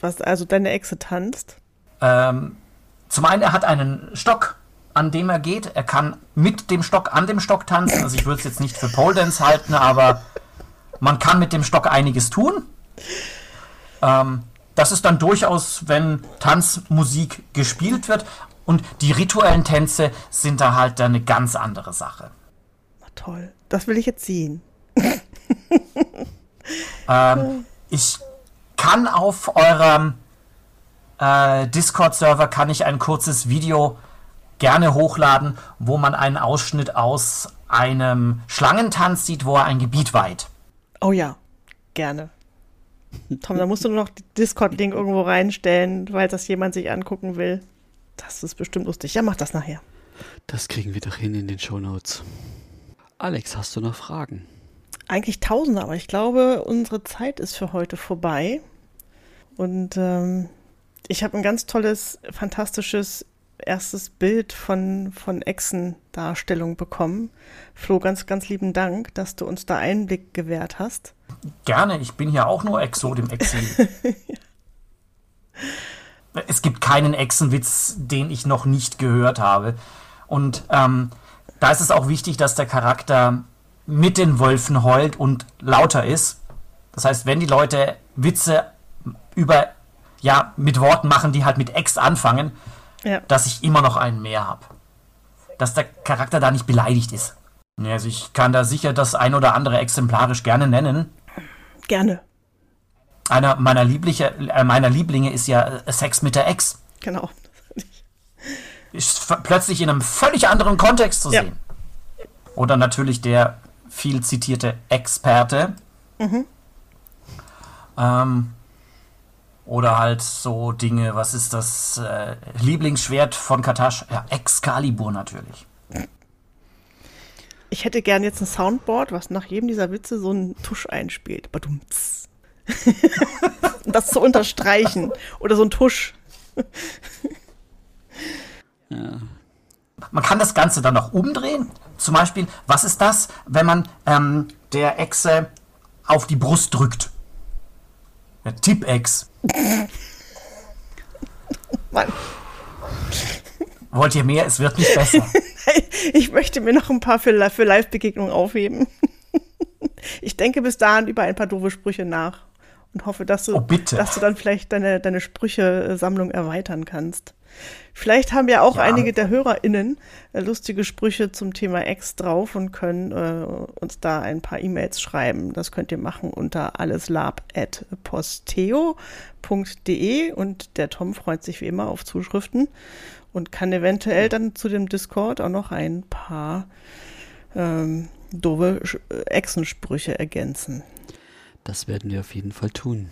Was also deine Echse tanzt? Ähm, zum einen, er hat einen Stock, an dem er geht. Er kann mit dem Stock an dem Stock tanzen. Also ich würde es jetzt nicht für Pole Dance halten, aber man kann mit dem Stock einiges tun. Ähm, das ist dann durchaus, wenn Tanzmusik gespielt wird. Und die rituellen Tänze sind da halt eine ganz andere Sache. Na toll, das will ich jetzt sehen. ähm, ich kann auf eurem äh, Discord-Server kann ich ein kurzes Video gerne hochladen, wo man einen Ausschnitt aus einem Schlangentanz sieht, wo er ein Gebiet weiht. Oh ja, gerne. Tom, da musst du nur noch den Discord-Link irgendwo reinstellen, weil das jemand sich angucken will. Das ist bestimmt lustig. Ja, mach das nachher. Das kriegen wir doch hin in den Show Notes. Alex, hast du noch Fragen? Eigentlich tausende, aber ich glaube, unsere Zeit ist für heute vorbei. Und ähm, ich habe ein ganz tolles, fantastisches erstes Bild von, von Echsen-Darstellung bekommen. Flo, ganz, ganz lieben Dank, dass du uns da Einblick gewährt hast. Gerne, ich bin ja auch nur Exot im Exil. Es gibt keinen Echsenwitz, den ich noch nicht gehört habe. Und ähm, da ist es auch wichtig, dass der Charakter mit den Wölfen heult und lauter ist. Das heißt, wenn die Leute Witze über ja, mit Worten machen, die halt mit Ex anfangen, ja. dass ich immer noch einen mehr habe. Dass der Charakter da nicht beleidigt ist. Also ich kann da sicher das ein oder andere exemplarisch gerne nennen. Gerne. Einer meiner, Liebliche, äh, meiner Lieblinge ist ja äh, Sex mit der Ex. Genau. Ist plötzlich in einem völlig anderen Kontext zu ja. sehen. Oder natürlich der viel zitierte Experte. Mhm. Ähm, oder halt so Dinge, was ist das äh, Lieblingsschwert von Katash? Ja, Excalibur natürlich. Ich hätte gern jetzt ein Soundboard, was nach jedem dieser Witze so einen Tusch einspielt. Badumts. das zu unterstreichen. Oder so ein Tusch. ja. Man kann das Ganze dann noch umdrehen. Zum Beispiel, was ist das, wenn man ähm, der Echse auf die Brust drückt? Der Tipp-Ex. Mann. Wollt ihr mehr? Es wird nicht besser. ich möchte mir noch ein paar für, für Live-Begegnungen aufheben. ich denke bis dahin über ein paar doofe Sprüche nach und hoffe, dass du, oh, dass du dann vielleicht deine, deine Sprüche-Sammlung erweitern kannst. Vielleicht haben ja auch ja. einige der HörerInnen äh, lustige Sprüche zum Thema Ex drauf und können äh, uns da ein paar E-Mails schreiben. Das könnt ihr machen unter alleslab.posteo.de und der Tom freut sich wie immer auf Zuschriften und kann eventuell dann zu dem Discord auch noch ein paar ähm, doofe äh, Echsensprüche ergänzen. Das werden wir auf jeden Fall tun.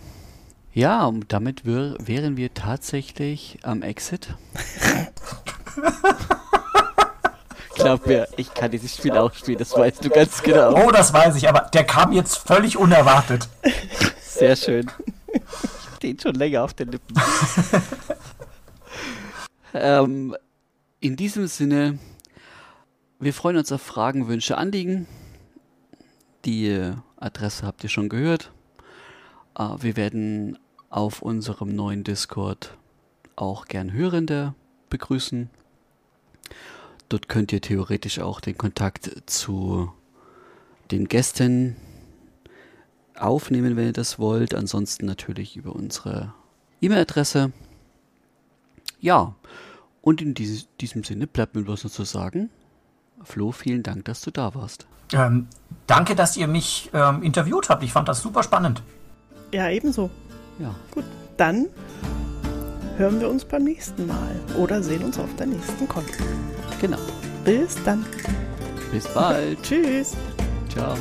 Ja, und damit wär, wären wir tatsächlich am Exit. Glaub mir, ich kann dieses Spiel auch spielen, das weißt du ganz genau. Oh, das weiß ich, aber der kam jetzt völlig unerwartet. Sehr schön. Ich hab den schon länger auf den Lippen. ähm, in diesem Sinne, wir freuen uns auf Fragen, Wünsche, Anliegen. Die Adresse habt ihr schon gehört. Uh, wir werden auf unserem neuen Discord auch gern Hörende begrüßen. Dort könnt ihr theoretisch auch den Kontakt zu den Gästen aufnehmen, wenn ihr das wollt. Ansonsten natürlich über unsere E-Mail-Adresse. Ja, und in dieses, diesem Sinne bleibt mir bloß noch zu sagen, Flo, vielen Dank, dass du da warst. Ähm, danke, dass ihr mich ähm, interviewt habt. Ich fand das super spannend. Ja, ebenso. Ja. Gut, dann hören wir uns beim nächsten Mal oder sehen uns auf der nächsten Con. Genau. Bis dann. Bis bald. Tschüss. Ciao.